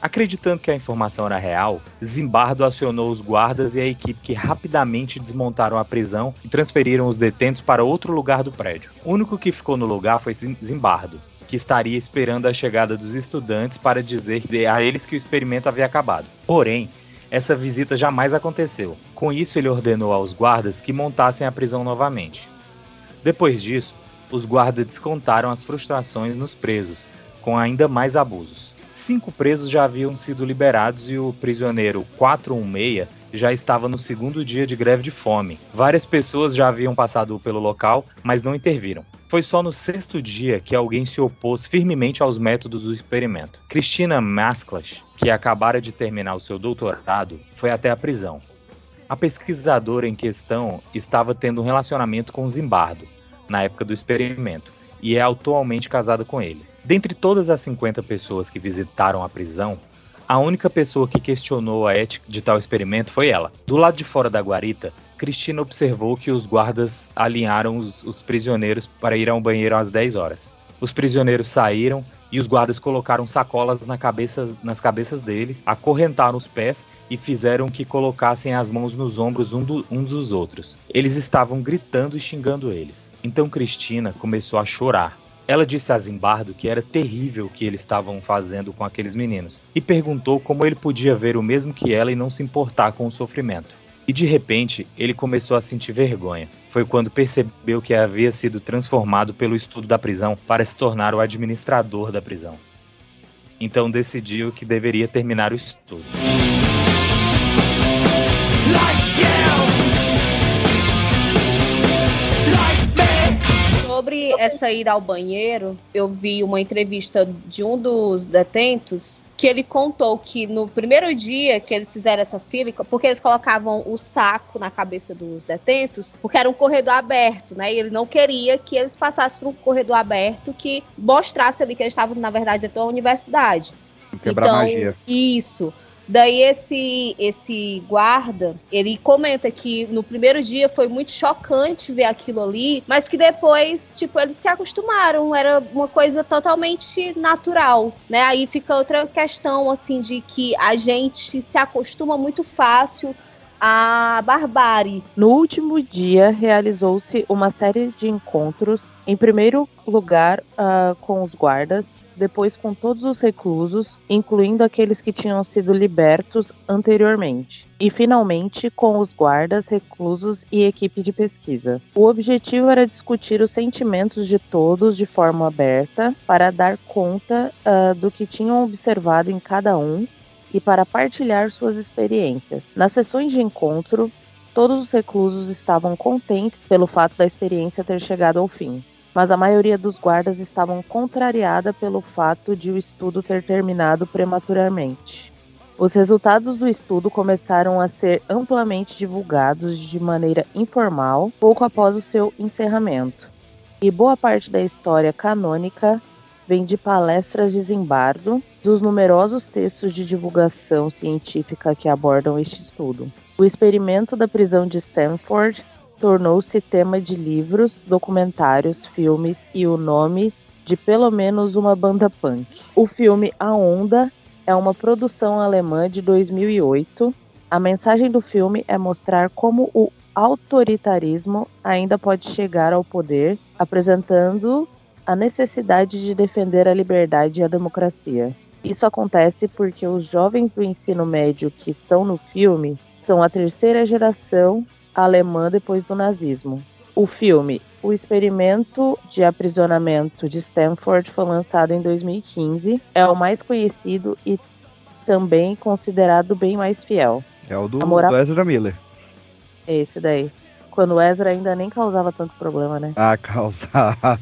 Acreditando que a informação era real, Zimbardo acionou os guardas e a equipe que rapidamente desmontaram a prisão e transferiram os detentos para outro lugar do prédio. O único que ficou no lugar foi Zim- Zimbardo, que estaria esperando a chegada dos estudantes para dizer a eles que o experimento havia acabado. Porém, essa visita jamais aconteceu. Com isso, ele ordenou aos guardas que montassem a prisão novamente. Depois disso, os guardas descontaram as frustrações nos presos, com ainda mais abusos. Cinco presos já haviam sido liberados e o prisioneiro 416 já estava no segundo dia de greve de fome. Várias pessoas já haviam passado pelo local, mas não interviram. Foi só no sexto dia que alguém se opôs firmemente aos métodos do experimento. Cristina Masklas, que acabara de terminar o seu doutorado, foi até a prisão. A pesquisadora em questão estava tendo um relacionamento com Zimbardo, na época do experimento, e é atualmente casada com ele. Dentre todas as 50 pessoas que visitaram a prisão, a única pessoa que questionou a ética de tal experimento foi ela. Do lado de fora da guarita, Cristina observou que os guardas alinharam os, os prisioneiros para ir ao banheiro às 10 horas. Os prisioneiros saíram e os guardas colocaram sacolas na cabeça- nas cabeças deles, acorrentaram os pés e fizeram que colocassem as mãos nos ombros um do- uns dos outros. Eles estavam gritando e xingando eles. Então Cristina começou a chorar. Ela disse a Zimbardo que era terrível o que eles estavam fazendo com aqueles meninos e perguntou como ele podia ver o mesmo que ela e não se importar com o sofrimento. E de repente, ele começou a sentir vergonha. Foi quando percebeu que havia sido transformado pelo estudo da prisão para se tornar o administrador da prisão. Então decidiu que deveria terminar o estudo. Sobre essa ida ao banheiro, eu vi uma entrevista de um dos detentos que ele contou que no primeiro dia que eles fizeram essa fila, porque eles colocavam o saco na cabeça dos detentos, porque era um corredor aberto, né? E ele não queria que eles passassem por um corredor aberto que mostrasse ali que eles estavam, na verdade, dentro da universidade. Quebrar então, magia. Isso. Daí esse esse guarda, ele comenta que no primeiro dia foi muito chocante ver aquilo ali, mas que depois, tipo, eles se acostumaram, era uma coisa totalmente natural, né? Aí fica outra questão assim de que a gente se acostuma muito fácil à barbárie. No último dia, realizou-se uma série de encontros, em primeiro lugar ah, com os guardas, depois com todos os reclusos, incluindo aqueles que tinham sido libertos anteriormente, e finalmente com os guardas, reclusos e equipe de pesquisa. O objetivo era discutir os sentimentos de todos de forma aberta, para dar conta ah, do que tinham observado em cada um e para partilhar suas experiências. Nas sessões de encontro, todos os reclusos estavam contentes pelo fato da experiência ter chegado ao fim, mas a maioria dos guardas estavam contrariada pelo fato de o estudo ter terminado prematuramente. Os resultados do estudo começaram a ser amplamente divulgados de maneira informal pouco após o seu encerramento, e boa parte da história canônica vem de palestras de Zimbardo, dos numerosos textos de divulgação científica que abordam este estudo. O experimento da prisão de Stanford tornou-se tema de livros, documentários, filmes e o nome de pelo menos uma banda punk. O filme A Onda é uma produção alemã de 2008. A mensagem do filme é mostrar como o autoritarismo ainda pode chegar ao poder, apresentando a necessidade de defender a liberdade e a democracia. Isso acontece porque os jovens do ensino médio que estão no filme são a terceira geração alemã depois do nazismo. O filme O Experimento de Aprisionamento de Stanford foi lançado em 2015. É o mais conhecido e também considerado bem mais fiel. É o do, moral- do Ezra Miller. Esse daí. Quando o Ezra ainda nem causava tanto problema, né? Ah, [LAUGHS] causava.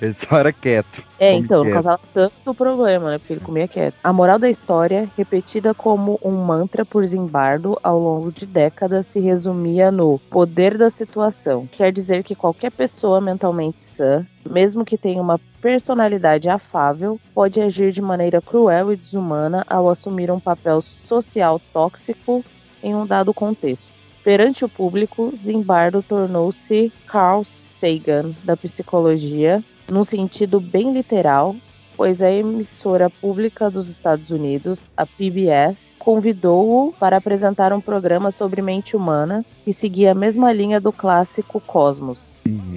Ele só era quieto. É, então, não quieto. causava tanto problema, né? Porque ele comia quieto. A moral da história, repetida como um mantra por Zimbardo ao longo de décadas, se resumia no poder da situação. Quer dizer que qualquer pessoa mentalmente sã, mesmo que tenha uma personalidade afável, pode agir de maneira cruel e desumana ao assumir um papel social tóxico em um dado contexto. Perante o público, Zimbardo tornou-se Carl Sagan da psicologia, num sentido bem literal, pois a emissora pública dos Estados Unidos, a PBS, convidou-o para apresentar um programa sobre mente humana que seguia a mesma linha do clássico Cosmos.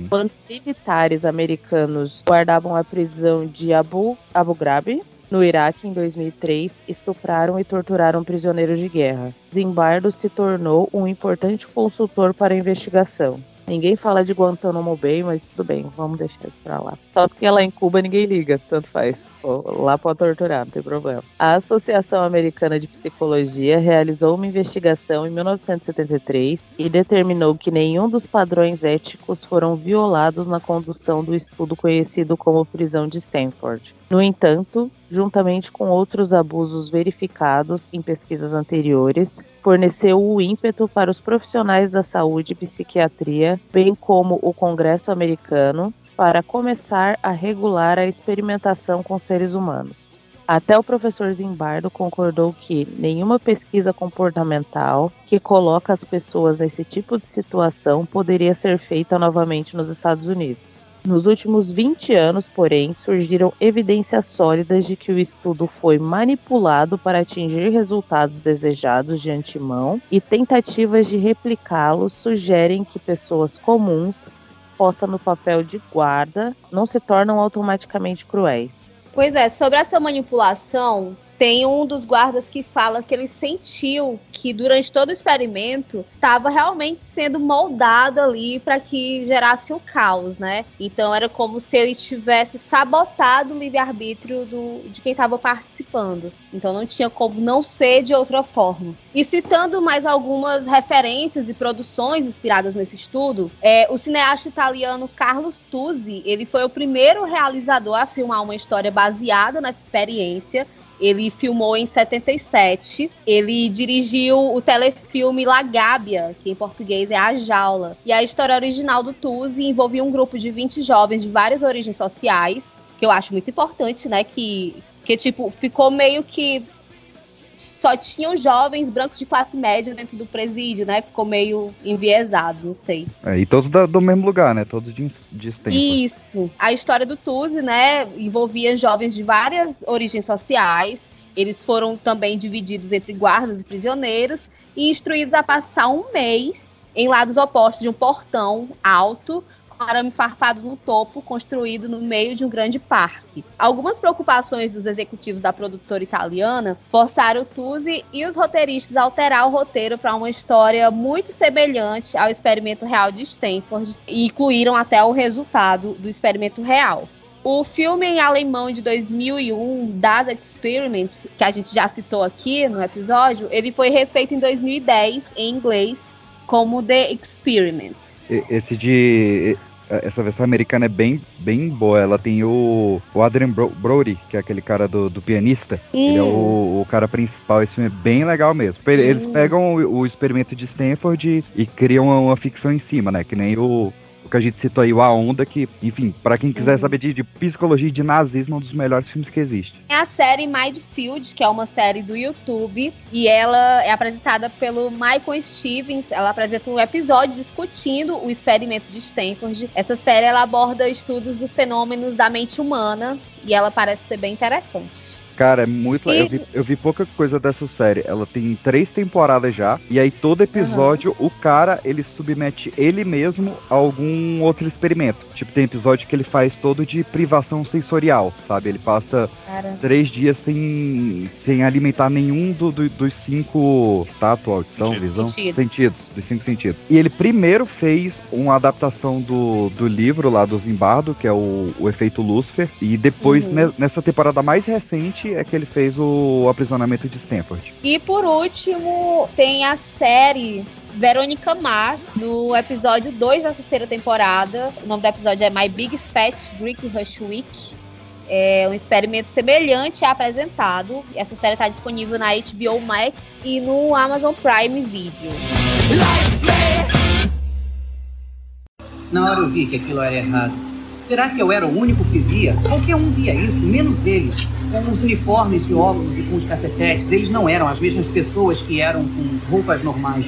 Quando militares americanos guardavam a prisão de Abu, Abu Ghraib, no Iraque, em 2003, estupraram e torturaram prisioneiros de guerra. Zimbardo se tornou um importante consultor para a investigação. Ninguém fala de Guantanamo Bay, mas tudo bem, vamos deixar isso pra lá. Só porque lá em Cuba ninguém liga, tanto faz. Lá pode torturar, não tem problema. A Associação Americana de Psicologia realizou uma investigação em 1973 e determinou que nenhum dos padrões éticos foram violados na condução do estudo conhecido como prisão de Stanford. No entanto, juntamente com outros abusos verificados em pesquisas anteriores, forneceu o ímpeto para os profissionais da saúde e psiquiatria, bem como o Congresso americano, para começar a regular a experimentação com seres humanos. Até o professor Zimbardo concordou que nenhuma pesquisa comportamental que coloca as pessoas nesse tipo de situação poderia ser feita novamente nos Estados Unidos. Nos últimos 20 anos, porém, surgiram evidências sólidas de que o estudo foi manipulado para atingir resultados desejados de antemão e tentativas de replicá-los sugerem que pessoas comuns postas no papel de guarda não se tornam automaticamente cruéis. Pois é, sobre essa manipulação, tem um dos guardas que fala que ele sentiu que durante todo o experimento estava realmente sendo moldado ali para que gerasse o caos, né? Então era como se ele tivesse sabotado o livre-arbítrio de quem estava participando. Então não tinha como não ser de outra forma. E citando mais algumas referências e produções inspiradas nesse estudo, é, o cineasta italiano Carlos Tuzzi, ele foi o primeiro realizador a filmar uma história baseada nessa experiência ele filmou em 77. Ele dirigiu o telefilme La Gábia, que em português é A Jaula. E a história original do Tuzi envolvia um grupo de 20 jovens de várias origens sociais, que eu acho muito importante, né? Que, que tipo, ficou meio que só tinham jovens brancos de classe média dentro do presídio, né? Ficou meio enviesado, não sei. É, e todos da- do mesmo lugar, né? Todos de, de. Isso. A história do Tuzi, né, envolvia jovens de várias origens sociais. Eles foram também divididos entre guardas e prisioneiros e instruídos a passar um mês em lados opostos de um portão alto arame farpado no topo, construído no meio de um grande parque. Algumas preocupações dos executivos da produtora italiana forçaram Tuzi e os roteiristas a alterar o roteiro para uma história muito semelhante ao experimento real de Stanford e incluíram até o resultado do experimento real. O filme em alemão de 2001, Das Experiments, que a gente já citou aqui no episódio, ele foi refeito em 2010 em inglês como The Experiment. Esse de. Essa versão americana é bem, bem boa. Ela tem o, o Adrian Bro- Brody, que é aquele cara do, do pianista. Ele é o, o cara principal. Esse filme é bem legal mesmo. Ele- Eles Hum. pegam o, o experimento de Stanford e, e criam uma, uma ficção em cima, né? Que nem o, o que a gente citou aí, o A Onda, que, enfim, para quem quiser saber de, de, psicologia e de nazismo, é um dos melhores filmes que existe. É a série Mindfield, que é uma série do YouTube, e ela é apresentada pelo Michael Stevens. Ela apresenta um episódio discutindo o experimento de Stanford. Essa série ela aborda estudos dos fenômenos da mente humana e ela parece ser bem interessante. Cara, é muito e... eu, vi, eu vi pouca coisa dessa série. Ela tem três temporadas já. E aí, todo episódio, uhum. o cara, ele submete ele mesmo a algum outro experimento. Tipo, tem episódio que ele faz todo de privação sensorial, sabe? Ele passa cara. três dias sem, sem alimentar nenhum do, do, dos cinco. Tato, audição, sentidos. visão? Sentidos. sentidos. Dos cinco sentidos. E ele primeiro fez uma adaptação do, do livro lá do Zimbardo, que é o, o Efeito Lúcifer. E depois, uhum. nessa temporada mais recente, é que ele fez o aprisionamento de Stanford. E por último, tem a série Verônica Mars, no episódio 2 da terceira temporada. O nome do episódio é My Big Fat Greek Rush Week. É um experimento semelhante é apresentado. Essa série está disponível na HBO Max e no Amazon Prime Video. Na hora eu vi que aquilo era errado. Será que eu era o único que via? Qualquer um via isso, menos eles com os uniformes de óculos e com os cacetetes, eles não eram as mesmas pessoas que eram com roupas normais.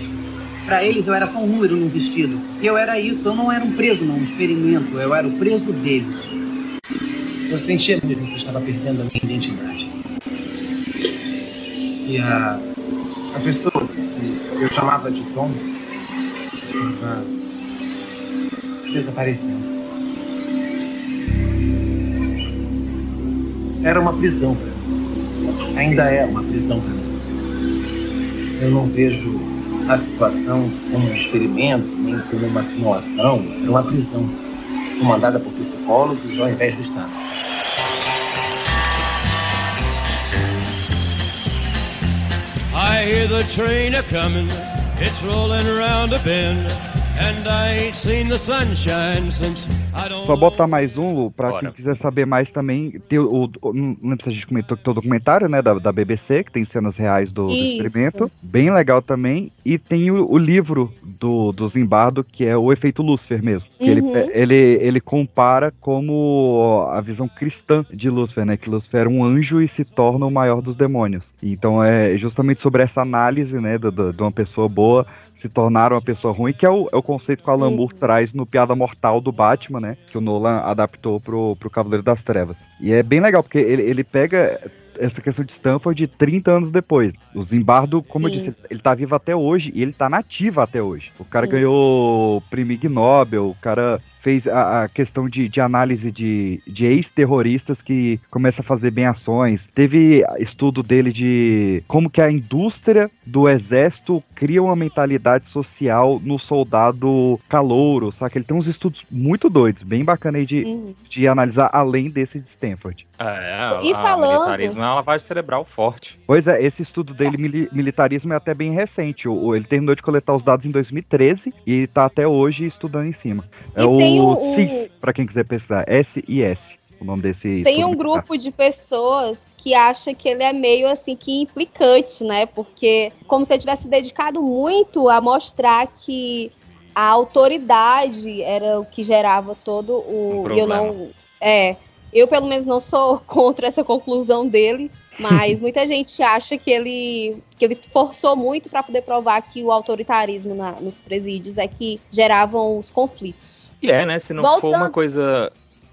Para eles eu era só um número num vestido. Eu era isso, eu não era um preso num experimento, eu era o preso deles. Eu sentia mesmo que eu estava perdendo a minha identidade. E a, a pessoa que eu chamava de Tom estava desaparecendo. Era uma prisão para mim. Ainda é uma prisão para mim. Eu não vejo a situação como um experimento, nem como uma simulação. Era uma prisão, comandada por psicólogos ao invés do Estado. I hear the train a coming, it's rolling around a bend. Só botar mais um, pra Bora. quem quiser saber mais também. Tem o, o, não lembro se a gente comentou que tem o documentário, né, da, da BBC, que tem cenas reais do, do experimento. Bem legal também. E tem o, o, livro do, do Zimbardo, que é o efeito Lúcifer mesmo. Uhum. Ele, ele, ele compara como a visão cristã de Lúcifer, né? Que Lúcifer era um anjo e se torna o maior dos demônios. Então é justamente sobre essa análise, né, de, de uma pessoa boa se tornar uma pessoa ruim, que é o, é o conceito que o Alan Moore traz no Piada Mortal do Batman, né? Que o Nolan adaptou pro, pro Cavaleiro das Trevas. E é bem legal, porque ele, ele pega essa questão de Stanford de 30 anos depois. O Zimbardo, como Sim. eu disse, ele tá vivo até hoje e ele tá nativo até hoje. O cara Sim. ganhou o prêmio Nobel, o cara fez a, a questão de, de, análise de, de ex-terroristas que começa a fazer bem ações. Teve estudo dele de como que a indústria do exército cria uma mentalidade social no soldado calouro, sabe? Ele tem uns estudos muito doidos, bem bacana aí de, uhum. de analisar além desse de Stanford. É, e a, falando... militarismo é uma lavagem cerebral forte. Pois é, esse estudo dele, mili militarismo, é até bem recente. O, ele terminou de coletar os dados em 2013 e tá até hoje estudando em cima. É o o, CIS, para quem quiser pesquisar, S-I-S. O nome desse. Tem um grupo de pessoas que acha que ele é meio assim que implicante, né? Porque como se ele tivesse dedicado muito a mostrar que a autoridade era o que gerava todo o. Um eu não. É. Eu, pelo menos, não sou [LAUGHS] contra essa conclusão dele, mas muita gente acha que ele, que ele forçou muito para poder provar que o autoritarismo na, nos presídios é que geravam os conflitos. E é, né? Se não Voltando... for uma coisa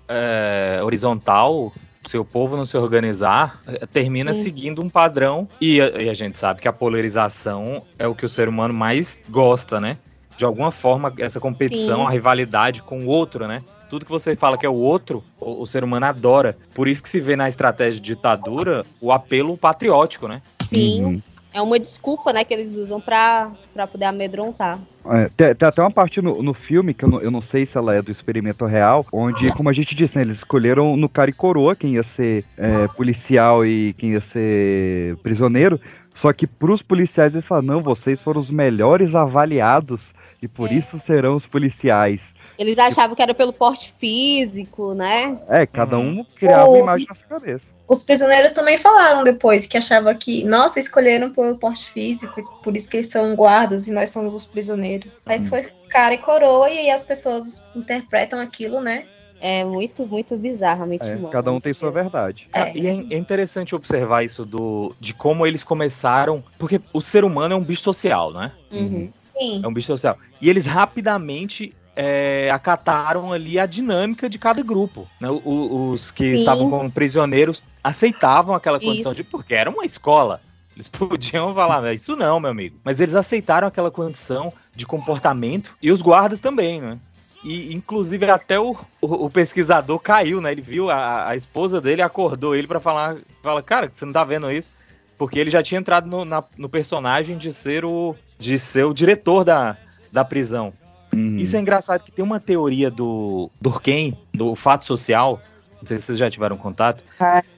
é, horizontal, se o povo não se organizar, é, termina Sim. seguindo um padrão. E a, e a, gente sabe que a polarização é o que o ser humano mais gosta, né? De alguma forma, essa competição, Sim. a rivalidade com o outro, né? Tudo que você fala que é o outro, o, o, ser humano adora. Por isso que se vê na estratégia de ditadura o apelo patriótico, né? Sim. Uhum. É uma desculpa, né, que eles usam para poder amedrontar. É, tem, tem, até uma parte no, no filme, que eu não, eu não, sei se ela é do experimento real, onde, como a gente disse, né, eles escolheram no cara e coroa quem ia ser é, policial e quem ia ser prisioneiro. Só que pros policiais eles falam, não, vocês foram os melhores avaliados e por é. isso serão os policiais. Eles achavam que era pelo porte físico, né? É, cada um criava uma imagem na sua cabeça. Os prisioneiros também falaram depois que achava que, nossa, escolheram pelo porte físico, por isso que eles são guardas e nós somos os prisioneiros. Mas foi cara e coroa, e aí as pessoas interpretam aquilo, né? É muito, muito bizarramente É, humano. cada um tem sua verdade. Ah, e é, é interessante observar isso do, de como eles começaram. Porque o ser humano é um bicho social, né? Uhum. Sim. É um bicho social. E eles rapidamente é, acataram ali a dinâmica de cada grupo. né? O- os que Sim. estavam como prisioneiros aceitavam aquela condição Isso. de. Porque era uma escola. Eles [LAUGHS] podiam falar, "Não, isso não, meu amigo. Mas eles aceitaram aquela condição de comportamento e os guardas também, né? E, inclusive, até o, o, o pesquisador caiu, né? Ele viu a, a esposa dele, acordou ele pra falar, fala, cara, você não tá vendo isso? Porque ele já tinha entrado no, na- no personagem de ser o de ser o diretor da, da prisão. Uhum. Isso é engraçado que tem uma teoria do Durkheim, do fato social, não sei se vocês já tiveram contato,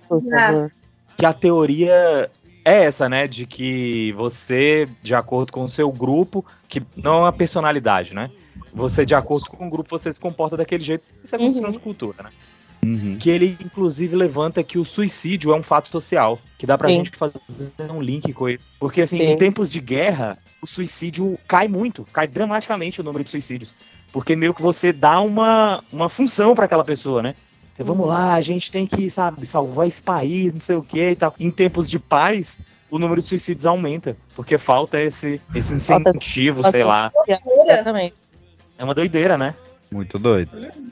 favor. que a teoria é essa, né? De que você, de acordo com o seu grupo, que não é uma personalidade, né? Você, de acordo com o grupo, você se comporta daquele jeito. Isso é construção Uhum. de cultura, né? Uhum. Que ele, inclusive, levanta que o suicídio é um fato social. Que dá pra Sim. gente fazer um link com isso. Porque, assim, Sim. em tempos de guerra, o suicídio cai muito. Cai dramaticamente o número de suicídios. Porque meio que você dá uma, uma função pra aquela pessoa, né? Você, vamos lá, a gente tem que, sabe, salvar esse país, não sei o que e tal. Em tempos de paz, o número de suicídios aumenta. Porque falta esse, esse Falta- incentivo, falta- sei lá. Exatamente. É uma doideira, né? Muito doido.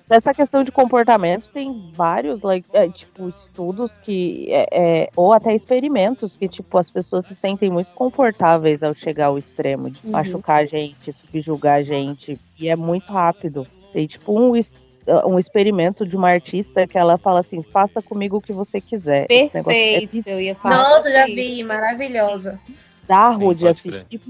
Dessa questão de comportamento, tem vários, like, é, tipo, estudos que. é, é, ou até experimentos que, tipo, as pessoas se sentem muito confortáveis ao chegar ao extremo de Uhum. machucar a gente, subjugar a gente. E é muito rápido. Tem, tipo, um, es- um experimento de uma artista que ela fala assim: faça comigo o que você quiser. É Perfeito, eu ia falar. Nossa, já vi, maravilhosa. Bizarro Sim, de assistir. E,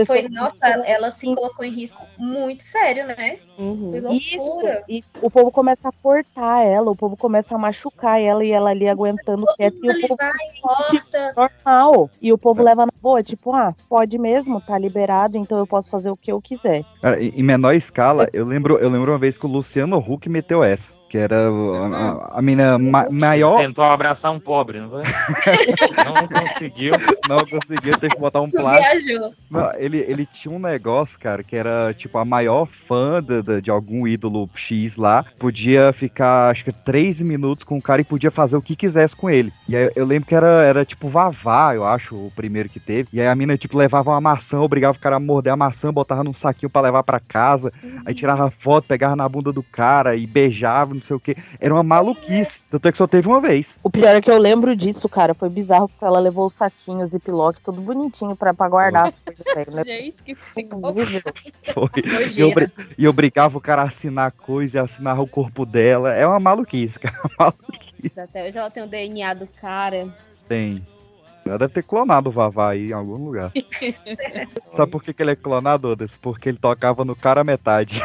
e foi, nossa, ela se colocou em risco muito sério, né? Uhum. Foi Isso, loucura. e o povo começa a cortar ela, o povo começa a machucar ela e ela ali aguentando quieto e o povo vai, corta. normal. E o povo leva na boa, tipo, ah, pode mesmo, tá liberado, então eu posso fazer o que eu quiser. Cara, em em menor escala, eu lembro, eu lembro uma vez que o Luciano Huck meteu essa. Que era a, a- mina ma- maior. Tentou abraçar um pobre, não foi? [LAUGHS] não conseguiu. Não conseguiu, teve que botar um plástico. Viajou. Não, ele, ele tinha um negócio, cara, que era tipo a maior fã da- de, algum ídolo X lá. Podia ficar, acho que, três minutos com o cara e podia fazer o que quisesse com ele. E aí eu lembro que era, era tipo Vavá, eu acho, o primeiro que teve. E aí a mina, tipo, levava uma maçã, obrigava o cara a morder a maçã, botava num saquinho pra levar pra casa. Aí tirava foto, pegava na bunda do cara e beijava, não sei o que. Era uma maluquice. Tanto é que só teve uma vez. O pior é que eu lembro disso, cara, foi bizarro, porque ela levou os saquinhos e pilote tudo bonitinho pra, pra guardar as coisas né? [LAUGHS] Gente, que. Foi. E, Nojeira. obri- e obrigava o cara a assinar coisa e assinar o corpo dela. É uma maluquice, cara. [LAUGHS] Maluquice. Até hoje ela tem o DNA do cara. Tem. Ela deve ter clonado o Vavá aí em algum lugar. [LAUGHS] Sabe por que, que ele é clonado, Odas? Porque ele tocava no cara metade.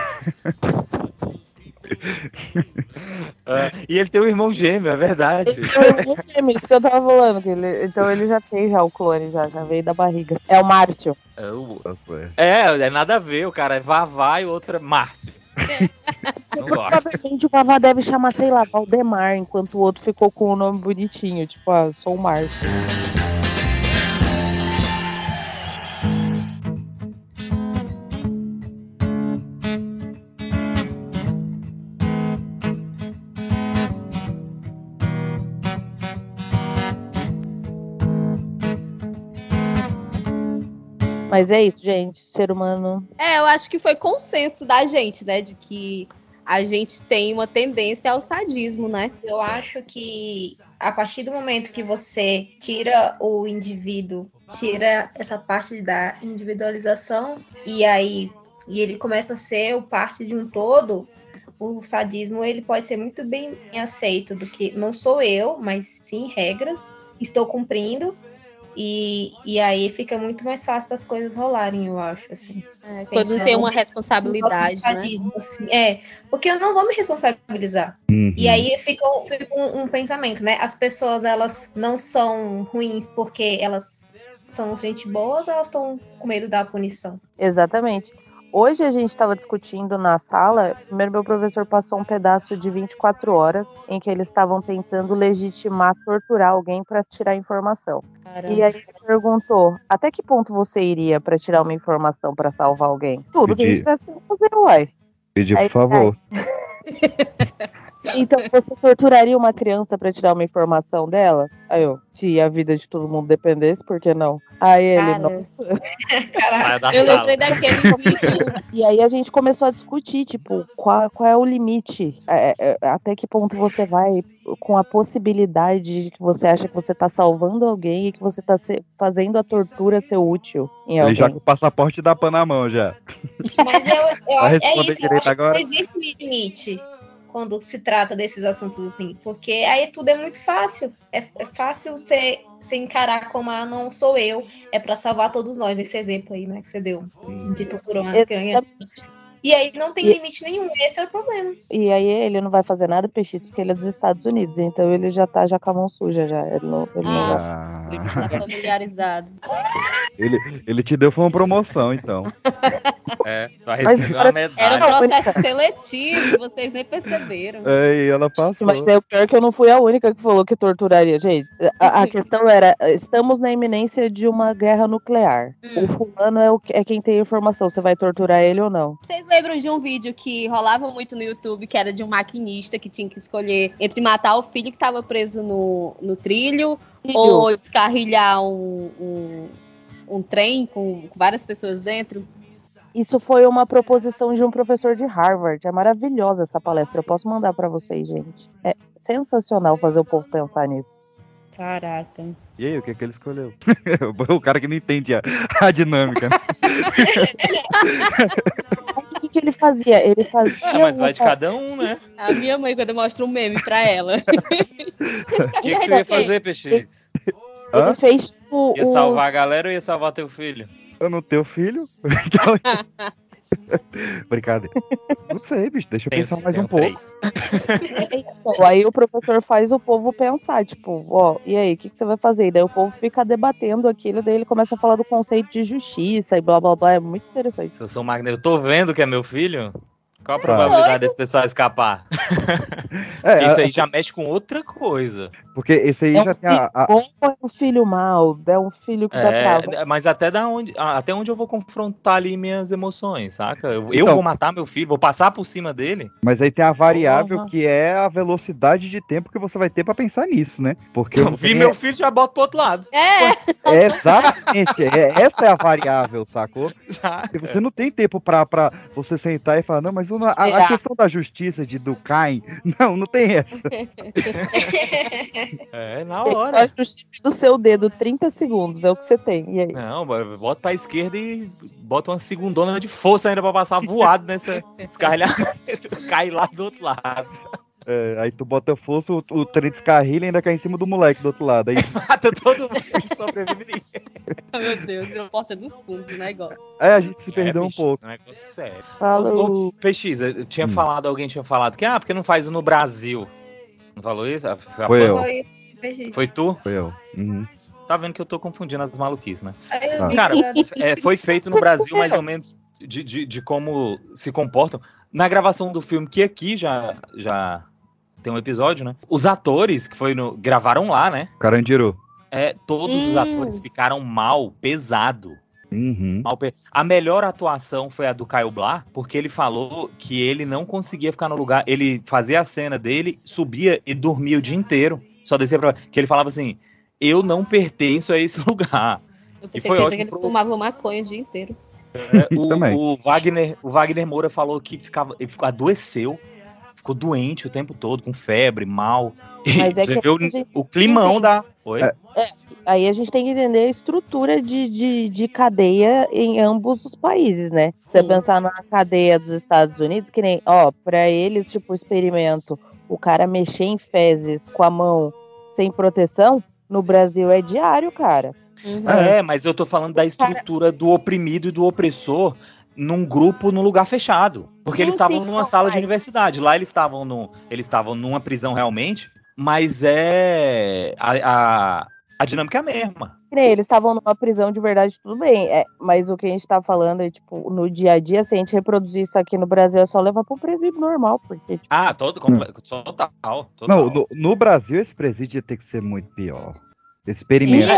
[LAUGHS] Ah, e ele tem um irmão gêmeo, é verdade. É isso que eu tava falando, que ele- então ele já tem já o clone, já, já veio da barriga. É o Márcio. É, o- certo. é, é nada a ver, o cara é Vavá e o outro é Márcio. [LAUGHS] Não. Provavelmente o Vavá deve chamar, sei lá, Valdemar, enquanto o outro ficou com o nome bonitinho, tipo, ah, sou o Márcio. Mas é isso, gente. Ser humano. É, eu acho que foi consenso da gente, né? De que a gente tem uma tendência ao sadismo, né? Eu acho que a partir do momento que você tira o indivíduo, tira essa parte da individualização e aí e ele começa a ser o parte de um todo, o sadismo ele pode ser muito bem aceito do que não sou eu, mas sim regras, estou cumprindo e, e aí fica muito mais fácil das coisas rolarem, eu acho, assim. É, quando não tem uma responsabilidade, né? assim, é, porque eu não vou me responsabilizar. E aí fica, um- fica um, um pensamento, né? As pessoas, elas não são ruins porque elas são gente boas ou elas estão com medo da punição? Exatamente. Hoje a gente estava discutindo na sala. Primeiro, meu professor passou um pedaço de 24 horas em que eles estavam tentando legitimar, torturar alguém para tirar informação. Caramba. E aí ele perguntou: até que ponto você iria para tirar uma informação para salvar alguém? Tudo que a gente Pedi. tivesse que fazer, uai. Pedir, por Aí- favor. [LAUGHS] Então você torturaria uma criança para tirar uma informação dela? Aí eu, se a vida de todo mundo dependesse, por que não? Aí ele, Cara. nossa. [LAUGHS] Da Eu sala. lembrei daquele [LAUGHS] vídeo. E aí a gente começou a discutir, tipo, qual, qual é o limite? É, é, até que ponto você vai com a possibilidade de que você acha que você tá salvando alguém e que você tá se- fazendo a tortura ser útil em Ele alguém. já com o passaporte da PAN na mão já. Mas eu, eu, é isso, eu acho agora? que não existe limite quando se trata desses assuntos assim, porque aí tudo é muito fácil. É, é fácil você, você encarar como, ah, não sou eu, é pra salvar todos nós, esse exemplo aí, né, que você deu, de torturar uma criança. E aí não tem E- limite nenhum, esse é o problema. E aí ele não vai fazer nada PX porque ele é dos Estados Unidos, então ele já tá já com a mão suja já. Ele não, ele não vai. Ah, Tá familiarizado. ele, ele te deu foi uma promoção, então. É, vai Mas receber era- uma Era um processo seletivo, vocês nem perceberam. É, e ela passou. Mas é o pior que eu não fui a única que falou que torturaria. Gente, a, a questão era: estamos na iminência de uma guerra nuclear. Hum. O fulano é, o, é quem tem a informação. Você vai torturar ele ou não? Vocês lembram de um vídeo que rolava muito no YouTube, que era de um maquinista que tinha que escolher entre matar o filho que estava preso no, no trilho ou descarrilhar um, um, um trem com, com várias pessoas dentro? Isso foi uma proposição de um professor de Harvard. É maravilhosa essa palestra. Eu posso mandar pra vocês, gente. É sensacional fazer o povo pensar nisso. Caraca. E aí, o que, que ele escolheu? [LAUGHS] o cara que não entende a, a dinâmica. [LAUGHS] O que, que ele fazia? Ele fazia. É, mas vai de cada um, né? A minha mãe, quando eu mostro um meme pra ela. [LAUGHS] O que, que tu ia fazer, PX? Hã? Ele fez tipo, Ia o- salvar a galera ou ia salvar teu filho? Eu não tenho filho? [LAUGHS] Então- [LAUGHS] [LAUGHS] Brincadeira. Não sei, bicho. Deixa eu Tenho pensar mais um tenho pouco. três. Então, aí o professor faz o povo pensar, tipo, ó, e aí, o que, que você vai fazer? E daí o povo fica debatendo aquilo, daí ele começa a falar do conceito de justiça e blá blá blá. É muito interessante. Se eu sou magneto, eu tô vendo que é meu filho? Qual a probabilidade desse pessoal escapar? [LAUGHS] É, Isso a- aí já mexe com outra coisa. Porque esse aí É um já tem filho a. a- bom é um filho mau? É um filho que. É, mas até, da onde, até onde eu vou confrontar ali minhas emoções, saca? Eu, eu Então- vou matar meu filho, vou passar por cima dele. Mas aí tem a variável Porra. que é a velocidade de tempo que você vai ter pra pensar nisso, né? Porque Eu vi meu filho, já boto pro outro lado. É, É, exatamente. é- essa é a variável, sacou? [LAUGHS] Saca? E você não tem tempo pra, pra você sentar e falar, não, mas o- a, a questão da justiça, de do Cain, [LAUGHS] não, não tem essa. [LAUGHS] É, na hora. faz justiça do seu dedo, 30 segundos, é o que você tem. E aí? Não, bota pra esquerda e bota uma segundona de força ainda pra passar voado nessa [LAUGHS] descarrilhamento. Cai lá do outro lado. É, aí tu bota força, o, o trem descarrilha e ainda cai em cima do moleque do outro lado. Aí, [LAUGHS] Mata todo mundo que sobrevive ninguém. [LAUGHS] meu Deus, virou porta dos fundos o negócio. aí a gente se perdeu É, um pouco. isso é um negócio sério. Falou. PX, eu tinha Hum. falado, alguém tinha falado que, ah, porque não faz no Brasil. Não falou isso? Ah, Foi, a Foi eu. Foi, foi, tu? Foi eu. Uhum. Tá vendo que eu tô confundindo as maluquices, né? Ah. Cara, É, foi feito no Brasil mais ou menos de, de, de como se comportam. Na gravação do filme, que aqui já, já tem um episódio, né? Os atores que foi no, gravaram lá, né? Carandiru. É, todos os Hum. atores ficaram mal, pesado. Uhum. Mal pe- A melhor atuação foi a do Caio Blá, porque ele falou que ele não conseguia ficar no lugar. Ele fazia a cena dele, subia e dormia o dia inteiro. Só descia pra. Que ele falava assim: Eu não pertenço a esse [LAUGHS] lugar. Eu E pensei foi que, ótimo que ele pro- fumava maconha o dia inteiro. É, [LAUGHS] o, o Wagner, o Wagner Moura falou que ficava, ele ficou, adoeceu, ficou doente o tempo todo, com febre, mal. E Mas é você que vê o, o climão entende. da. Oi? É. Aí a gente tem que entender a estrutura de, de, de cadeia em ambos os países, né? Se você pensar na cadeia dos Estados Unidos, que nem, ó, pra eles, tipo, o experimento, o cara mexer em fezes com a mão sem proteção, no Brasil é diário, cara. Uhum. É, mas eu tô falando da estrutura do oprimido e do opressor num grupo, num lugar fechado. Porque eles estavam numa sala de universidade. Lá eles estavam no, eles estavam numa prisão realmente, mas é a, a, a dinâmica é a mesma. nem eles estavam numa prisão de verdade, tudo bem. É, mas o que a gente tá falando é, tipo, no dia a dia, se a gente reproduzir isso aqui no Brasil, é só levar pro presídio normal, porque, tipo, Ah, todo, comple- total, total. Não, no, no Brasil esse presídio ia ter que ser muito pior. Experimento. É,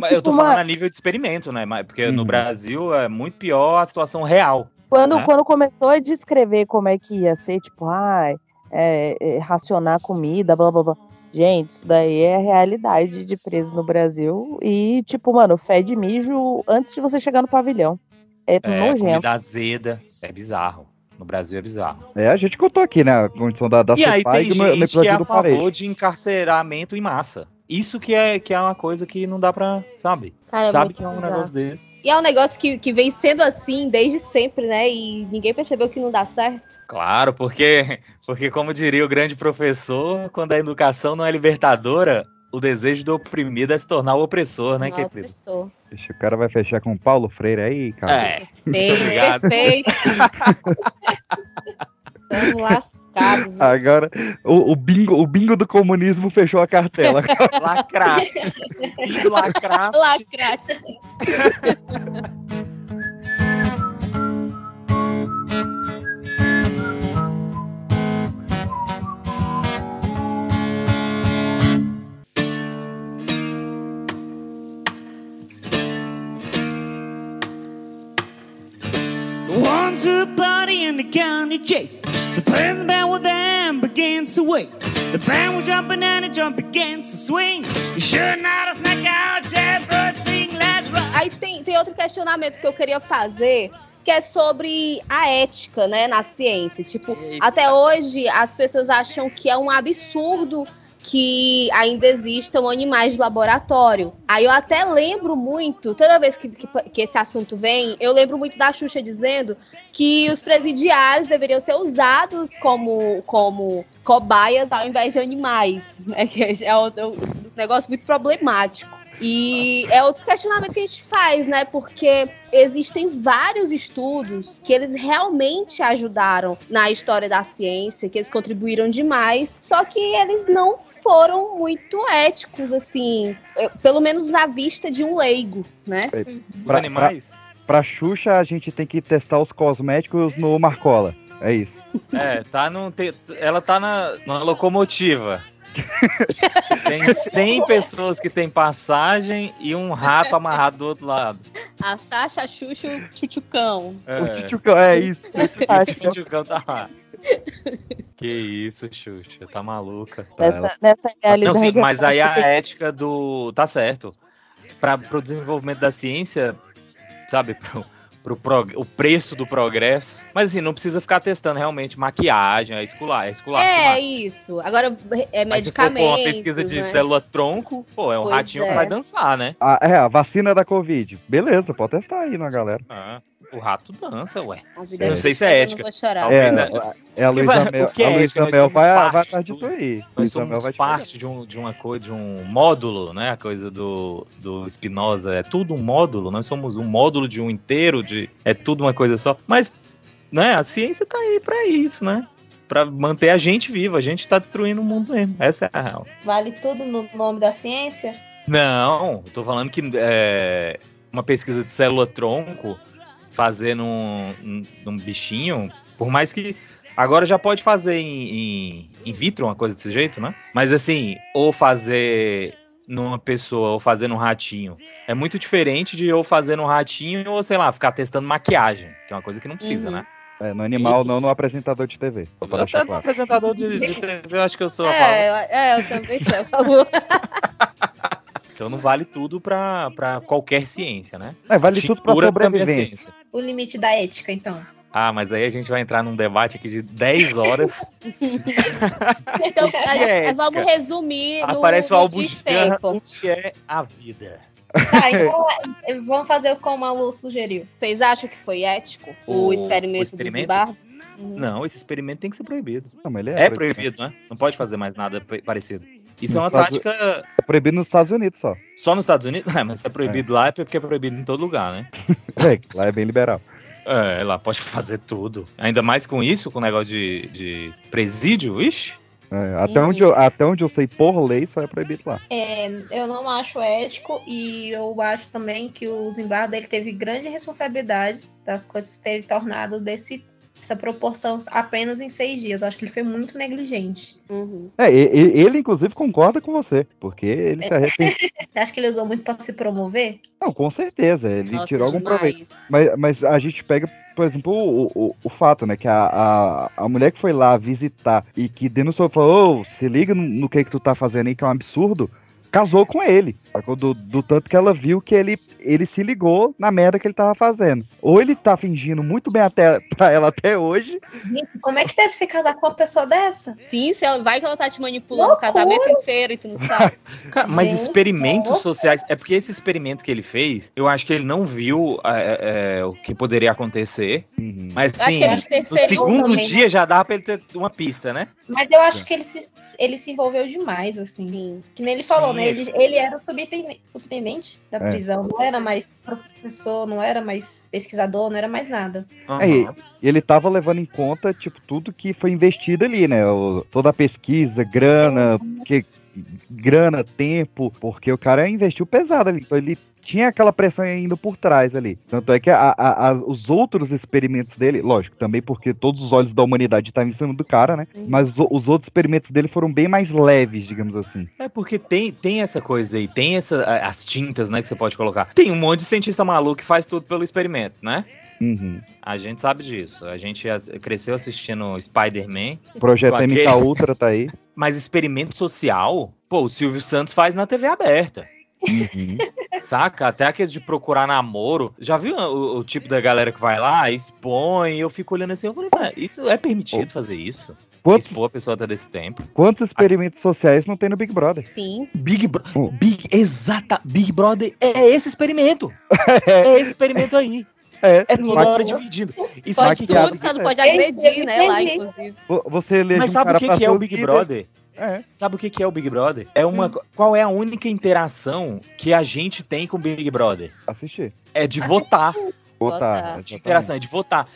mas eu tipo, tô falando uma- a nível de experimento, né? Mas- Porque no Uhum. Brasil é muito pior a situação real. Quando, né? quando começou a descrever como é que ia ser, tipo, ai, é, é, racionar comida, blá blá blá. Gente, isso daí é a realidade de preso no Brasil. E, tipo, mano, fede mijo antes de você chegar no pavilhão. É, É, nojento. comida azeda. É bizarro. No Brasil é bizarro. É, a gente contou aqui, né? A condição da, da e aí tem no, no gente que é a favor Parede. de encarceramento em massa. Isso que é, que é uma coisa que não dá pra, sabe? Cara, é sabe que é um bizarro. negócio desse. E é um negócio que, que vem sendo assim desde sempre, né? E ninguém percebeu que não dá certo. Claro, porque, porque como diria o grande professor, quando a educação não é libertadora, o desejo do oprimido é se tornar o opressor, né, é querido? opressor. Deixa, o cara vai fechar com o Paulo Freire aí, cara. É, Bem, obrigado. perfeito. [LAUGHS] Estamos lascados. né? Agora, o, o bingo, o bingo do comunismo fechou a cartela. [LAUGHS] [LAUGHS] Lacraste. Lacraste. Lacrate. The ones who party in the county jail. The prison bell with them begins to wait. The band was jumping and the jump begins to swing. You sure not a snack out, jailbird sing, let's rock. Aí tem, tem outro questionamento que eu queria fazer, que é sobre a ética, né, na ciência. Tipo, até hoje as pessoas acham que é um absurdo que ainda existam animais de laboratório. Aí eu até lembro muito, toda vez que, que, que esse assunto vem, eu lembro muito da Xuxa dizendo que os presidiários deveriam ser usados como, como cobaias ao invés de animais, né? [LAUGHS] Que é outro- um negócio muito problemático. E é outro questionamento que a gente faz, né? Porque existem vários estudos que eles realmente ajudaram na história da ciência, que eles contribuíram demais, só que eles não foram muito éticos, assim, pelo menos na vista de um leigo, né? Os animais? Pra, pra Xuxa, a gente tem que testar os cosméticos no Marcola. É isso. É, tá no, te- ela tá na, na locomotiva. [LAUGHS] Tem 100 pessoas que tem passagem e um rato amarrado do outro lado. A Sasha, a Xuxa, o Chuchucão. É. O Tchutchucão, é isso. [LAUGHS] O Tchutchucão tá lá. Que isso, Xuxa, tá maluca. Nessa, nessa Não, realidade. sim, eu mas aí a ética do. Tá certo. Para pro desenvolvimento da ciência, sabe? Pro, pro prog- o preço do progresso. Mas assim, não precisa ficar testando realmente maquiagem, é escular, é escular. É isso. Agora, é Mas se for pô, uma pesquisa de né? célula tronco, pô, é um Pois ratinho que é. vai dançar, né? Ah, é, a vacina da Covid. Beleza, pode testar aí na galera. Ah, o rato dança, ué. Não é sei se é eu não ética. vou chorar. É, Talvez é- é a O que Luísa vai- Mel, o que é a ética? Luísa Mel vai, vai atrás disso aí. Nós somos parte de um, de uma coisa, de um módulo, né? A coisa do, do Spinoza. É tudo um módulo. Nós somos um módulo de um inteiro, de é tudo uma coisa só. Mas, né? A ciência tá aí pra isso, né? Pra manter a gente viva. A gente tá destruindo o mundo mesmo. Essa é a real. Vale tudo no nome da ciência? Não, tô falando que é, uma pesquisa de célula-tronco fazer num, num- num bichinho, por mais que agora já pode fazer em, em, in vitro uma coisa desse jeito, né? Mas assim, ou fazer numa pessoa ou fazer num ratinho é muito diferente de eu fazer num ratinho ou sei lá, ficar testando maquiagem, que é uma coisa que não precisa, Uhum. né? É, no animal, não no apresentador de TV. Só deixar Até no apresentador de, de TV, eu acho que eu sou a. É, eu, é, eu também sou, por favor. [LAUGHS] Então não vale tudo pra, pra qualquer ciência, né? É, vale tudo é sobrevivência. ciência. O limite da ética, então. Ah, mas aí a gente vai entrar num debate aqui de 10 horas. [LAUGHS] Então, que é, ética? vamos resumir no, Aparece o no Albujan, destempo. o que é a vida. Tá, então é, vamos fazer como a Lu sugeriu. Vocês acham que foi ético o, O- experimento, o experimento? do Zimbardo? Não, esse experimento tem que ser proibido. Não, mas ele É, é, proibido, né? Não pode fazer mais nada parecido. Isso é uma Nos Estados- tática É proibido nos Estados Unidos só. só nos Estados Unidos? É, mas se é proibido lá é porque é proibido em todo lugar, né? [LAUGHS] É, lá é bem liberal. É, lá pode fazer tudo. Ainda mais com isso, com o negócio de, de presídio, ixi. É, até, onde eu, até onde eu sei, por lei, só é proibido lá. É, eu não acho ético e eu acho também que o Zimbardo ele teve grande responsabilidade das coisas terem tornado desse, essa proporção apenas em seis dias. Eu acho que ele foi muito negligente. É, e- e- ele, inclusive, concorda com você, porque ele se arrepende. [LAUGHS] Você acha que ele usou muito pra se promover? Não, com certeza, ele Nossa, tirou algum demais. proveito. Mas, mas a gente pega, por exemplo, o, o, o fato, né, que a, a, a mulher que foi lá visitar e que denunciou, falou, ô, se liga no, no que que tu tá fazendo aí, que é um absurdo, casou com ele. Do, do tanto que ela viu que ele, ele se ligou na merda que ele tava fazendo. Ou ele tá fingindo muito bem até, [LAUGHS] pra ela até hoje, Gente, como é que deve se casar com uma pessoa dessa? Sim, se ela vai que ela tá te manipulando o casamento inteiro e tu não sabe. [LAUGHS] Cara, mas Gente, experimentos sociais. É porque esse experimento que ele fez, eu acho que ele não viu é, é, o que poderia acontecer. Mas Eu acho sim, no segundo também, dia já dava pra ele ter uma pista, né? Mas eu acho que ele se, ele se envolveu demais, assim. Que nem ele falou, Sim. Né? Ele, ele era o subintendente, subintendente da É. prisão. Não era mais professor, não era mais pesquisador, não era mais nada. É, e e ele tava levando em conta, tipo, tudo que foi investido ali, né? O- toda a pesquisa, grana, que, grana, tempo, porque o cara investiu pesado ali. Então ele tinha aquela pressão ainda por trás ali. Tanto é que a- a- a- os outros experimentos dele, lógico, também porque todos os olhos da humanidade estavam em cima do cara, né? Mas os, os outros experimentos dele foram bem mais leves, digamos assim. É porque tem, tem essa coisa aí, tem essa, as tintas, né, que você pode colocar. Tem um monte de cientista maluco que faz tudo pelo experimento, né? Uhum. A gente sabe disso. A gente cresceu assistindo Spider-Man. Projeto MK Ultra tá aí. [LAUGHS] Mas experimento social, pô, o Silvio Santos faz na TV aberta. Uhum. Saca? Até aqueles de procurar namoro. Já viu o, o tipo da galera que vai lá, expõe, eu fico olhando assim, eu falei, "Ué, isso é permitido fazer isso? Quantos- Expor a pessoa até desse tempo. Quantos experimentos sociais não tem no Big Brother? Sim. Big Brother. Big, exata. Big Brother é esse experimento. [LAUGHS] é esse experimento aí. É, É toda hora dividindo. E Pode que tudo, só não pode agredir, né, lá, inclusive. Vo- Você elege Mas um sabe cara o que, que é o Big líder. Brother? É. Sabe o que, que é o Big Brother? É uma. Qual é a única interação que a gente tem com o Big Brother? Assistir. É de votar. Votar. De interação, é de votar.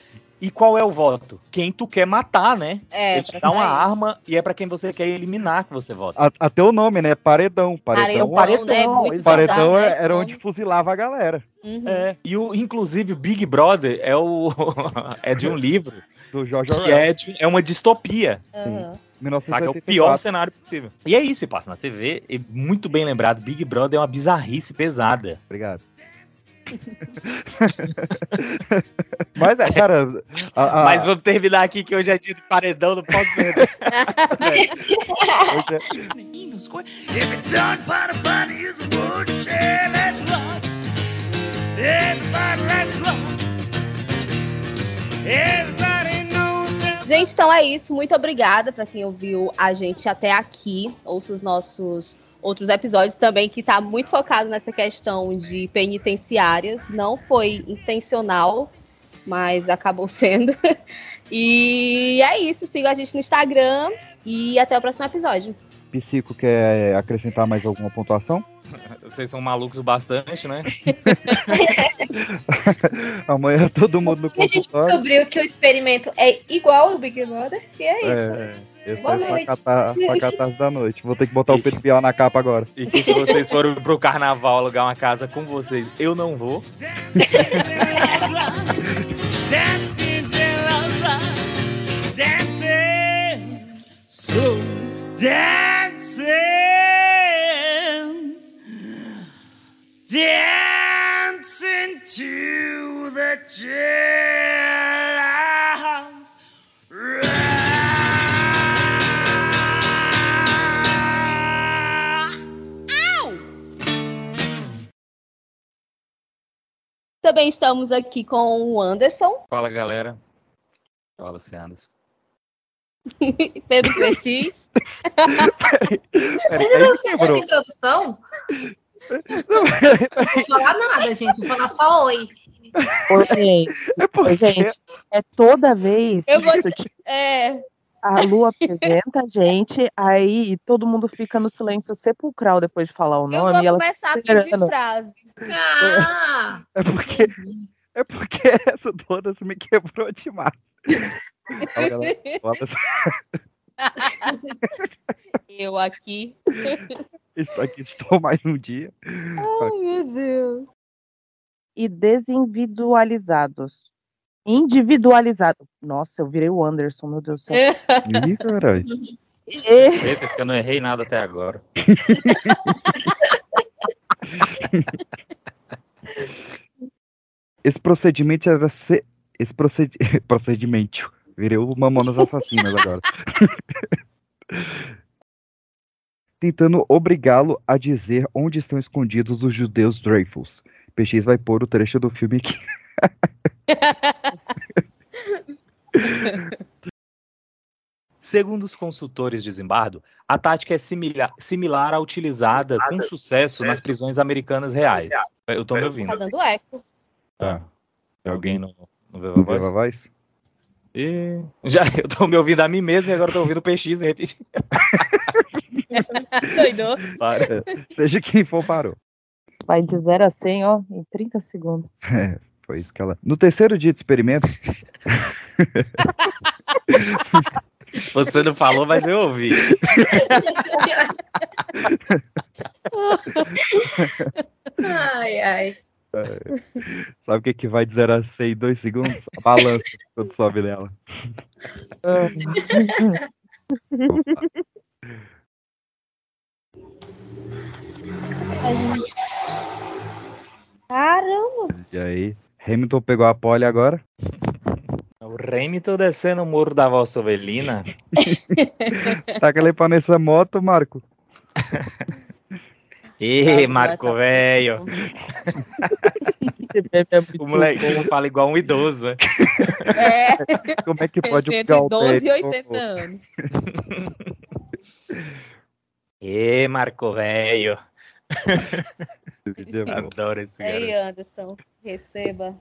E qual é o voto? Quem tu quer matar, né? É, Ele te dá uma arma e é pra quem você quer eliminar que você vota. A- Até o nome, né? Paredão. Paredão, Paredão, né? Paredão bizarro, né, é- esse era nome. onde fuzilava a galera. É. E o, inclusive o Big Brother é o [LAUGHS] é de um livro Do Jorge que é, de- é uma distopia. Aham. Saca? É o 1984. pior cenário possível. E é isso, e passa na TV. E muito bem lembrado, Big Brother é uma bizarrice pesada. Obrigado. [LAUGHS] Mas, é, cara. a- a- Mas vamos terminar aqui que hoje é dia de paredão, não posso perder. Rock. Everybody, let's rock. Everybody. Gente, então é isso. Muito obrigada pra quem ouviu a gente até aqui. Ouça os nossos outros episódios também, que tá muito focado nessa questão de penitenciárias. Não foi intencional, mas acabou [LAUGHS] sendo. E é isso. Siga a gente no Instagram e até o próximo episódio. Psico quer acrescentar mais alguma pontuação? [LAUGHS] Vocês são malucos o bastante, né? [LAUGHS] Amanhã todo mundo no E a gente consultório. descobriu que o experimento é igual ao Big Brother, e é isso. É, esse Boa é noite. catar, só catarse da noite. Vou ter que botar o Pedro Bial na capa agora. E que se vocês forem pro carnaval alugar uma casa com vocês, eu não vou. [LAUGHS] Dancing. So dancing. Dancing to the jailhouse. Também estamos aqui com o Anderson, Fala, galera. Fala, Anderson. [LAUGHS] Pedro PX. Vocês viram essa essa introdução? Não vou falar nada, gente. Vou falar só oi. Ô, gente, ô, gente, é toda vez Eu vou te... que É, a Lu apresenta a gente, aí todo mundo fica no silêncio sepulcral depois de falar o eu nome. vou e ela começar a pedir frase. Ah! É porque, é porque essa toda me quebrou demais. [LAUGHS] Eu aqui. Estou aqui, estou mais um dia. Ai, meu Deus. E desindividualizados. Individualizado. Nossa, eu virei o Anderson, meu Deus do céu. Ih, caralho. E- Eita, que eu não errei nada até agora. [LAUGHS] Esse procedimento era ser. Esse procedi... [LAUGHS] procedimento. Virei o Mamonas Assassinas agora. [LAUGHS] Tentando obrigá-lo a dizer onde estão escondidos os judeus Dreyfus. PX vai pôr o trecho do filme aqui. [LAUGHS] Segundo os consultores de Zimbardo, a tática é simila- similar à utilizada com sucesso nas prisões americanas reais. Eu tô me ouvindo. Tá dando eco. Tá. Tem alguém no, no Viva No Voz? Viva Voz? E... Já, [LAUGHS] eu tô me ouvindo a mim mesmo e agora eu tô ouvindo o PX me repetir. Doidou. Para. Seja quem for, parou. Vai de 0 a 100, ó, em 30 segundos. [LAUGHS] É, foi isso que ela. No terceiro dia de experimento, [LAUGHS] Você não falou, mas eu ouvi. Ai, ai. [LAUGHS] sabe o que, que vai de 0 a 100 em 2 segundos? A balança quando sobe nela. Caramba. E aí, Hamilton pegou a pole agora. O Remington descendo o muro da Valsa Ovelina. [LAUGHS] Taca ali pra nessa moto, Marco. [LAUGHS] Ê, Marco velho. [LAUGHS] O moleque fala igual um idoso, né? É. [LAUGHS] Como é que pode Entre 12 e Galdério- 80 anos. [LAUGHS] Ê, Marco velho. Adoro esse Ei, garoto. Anderson, receba.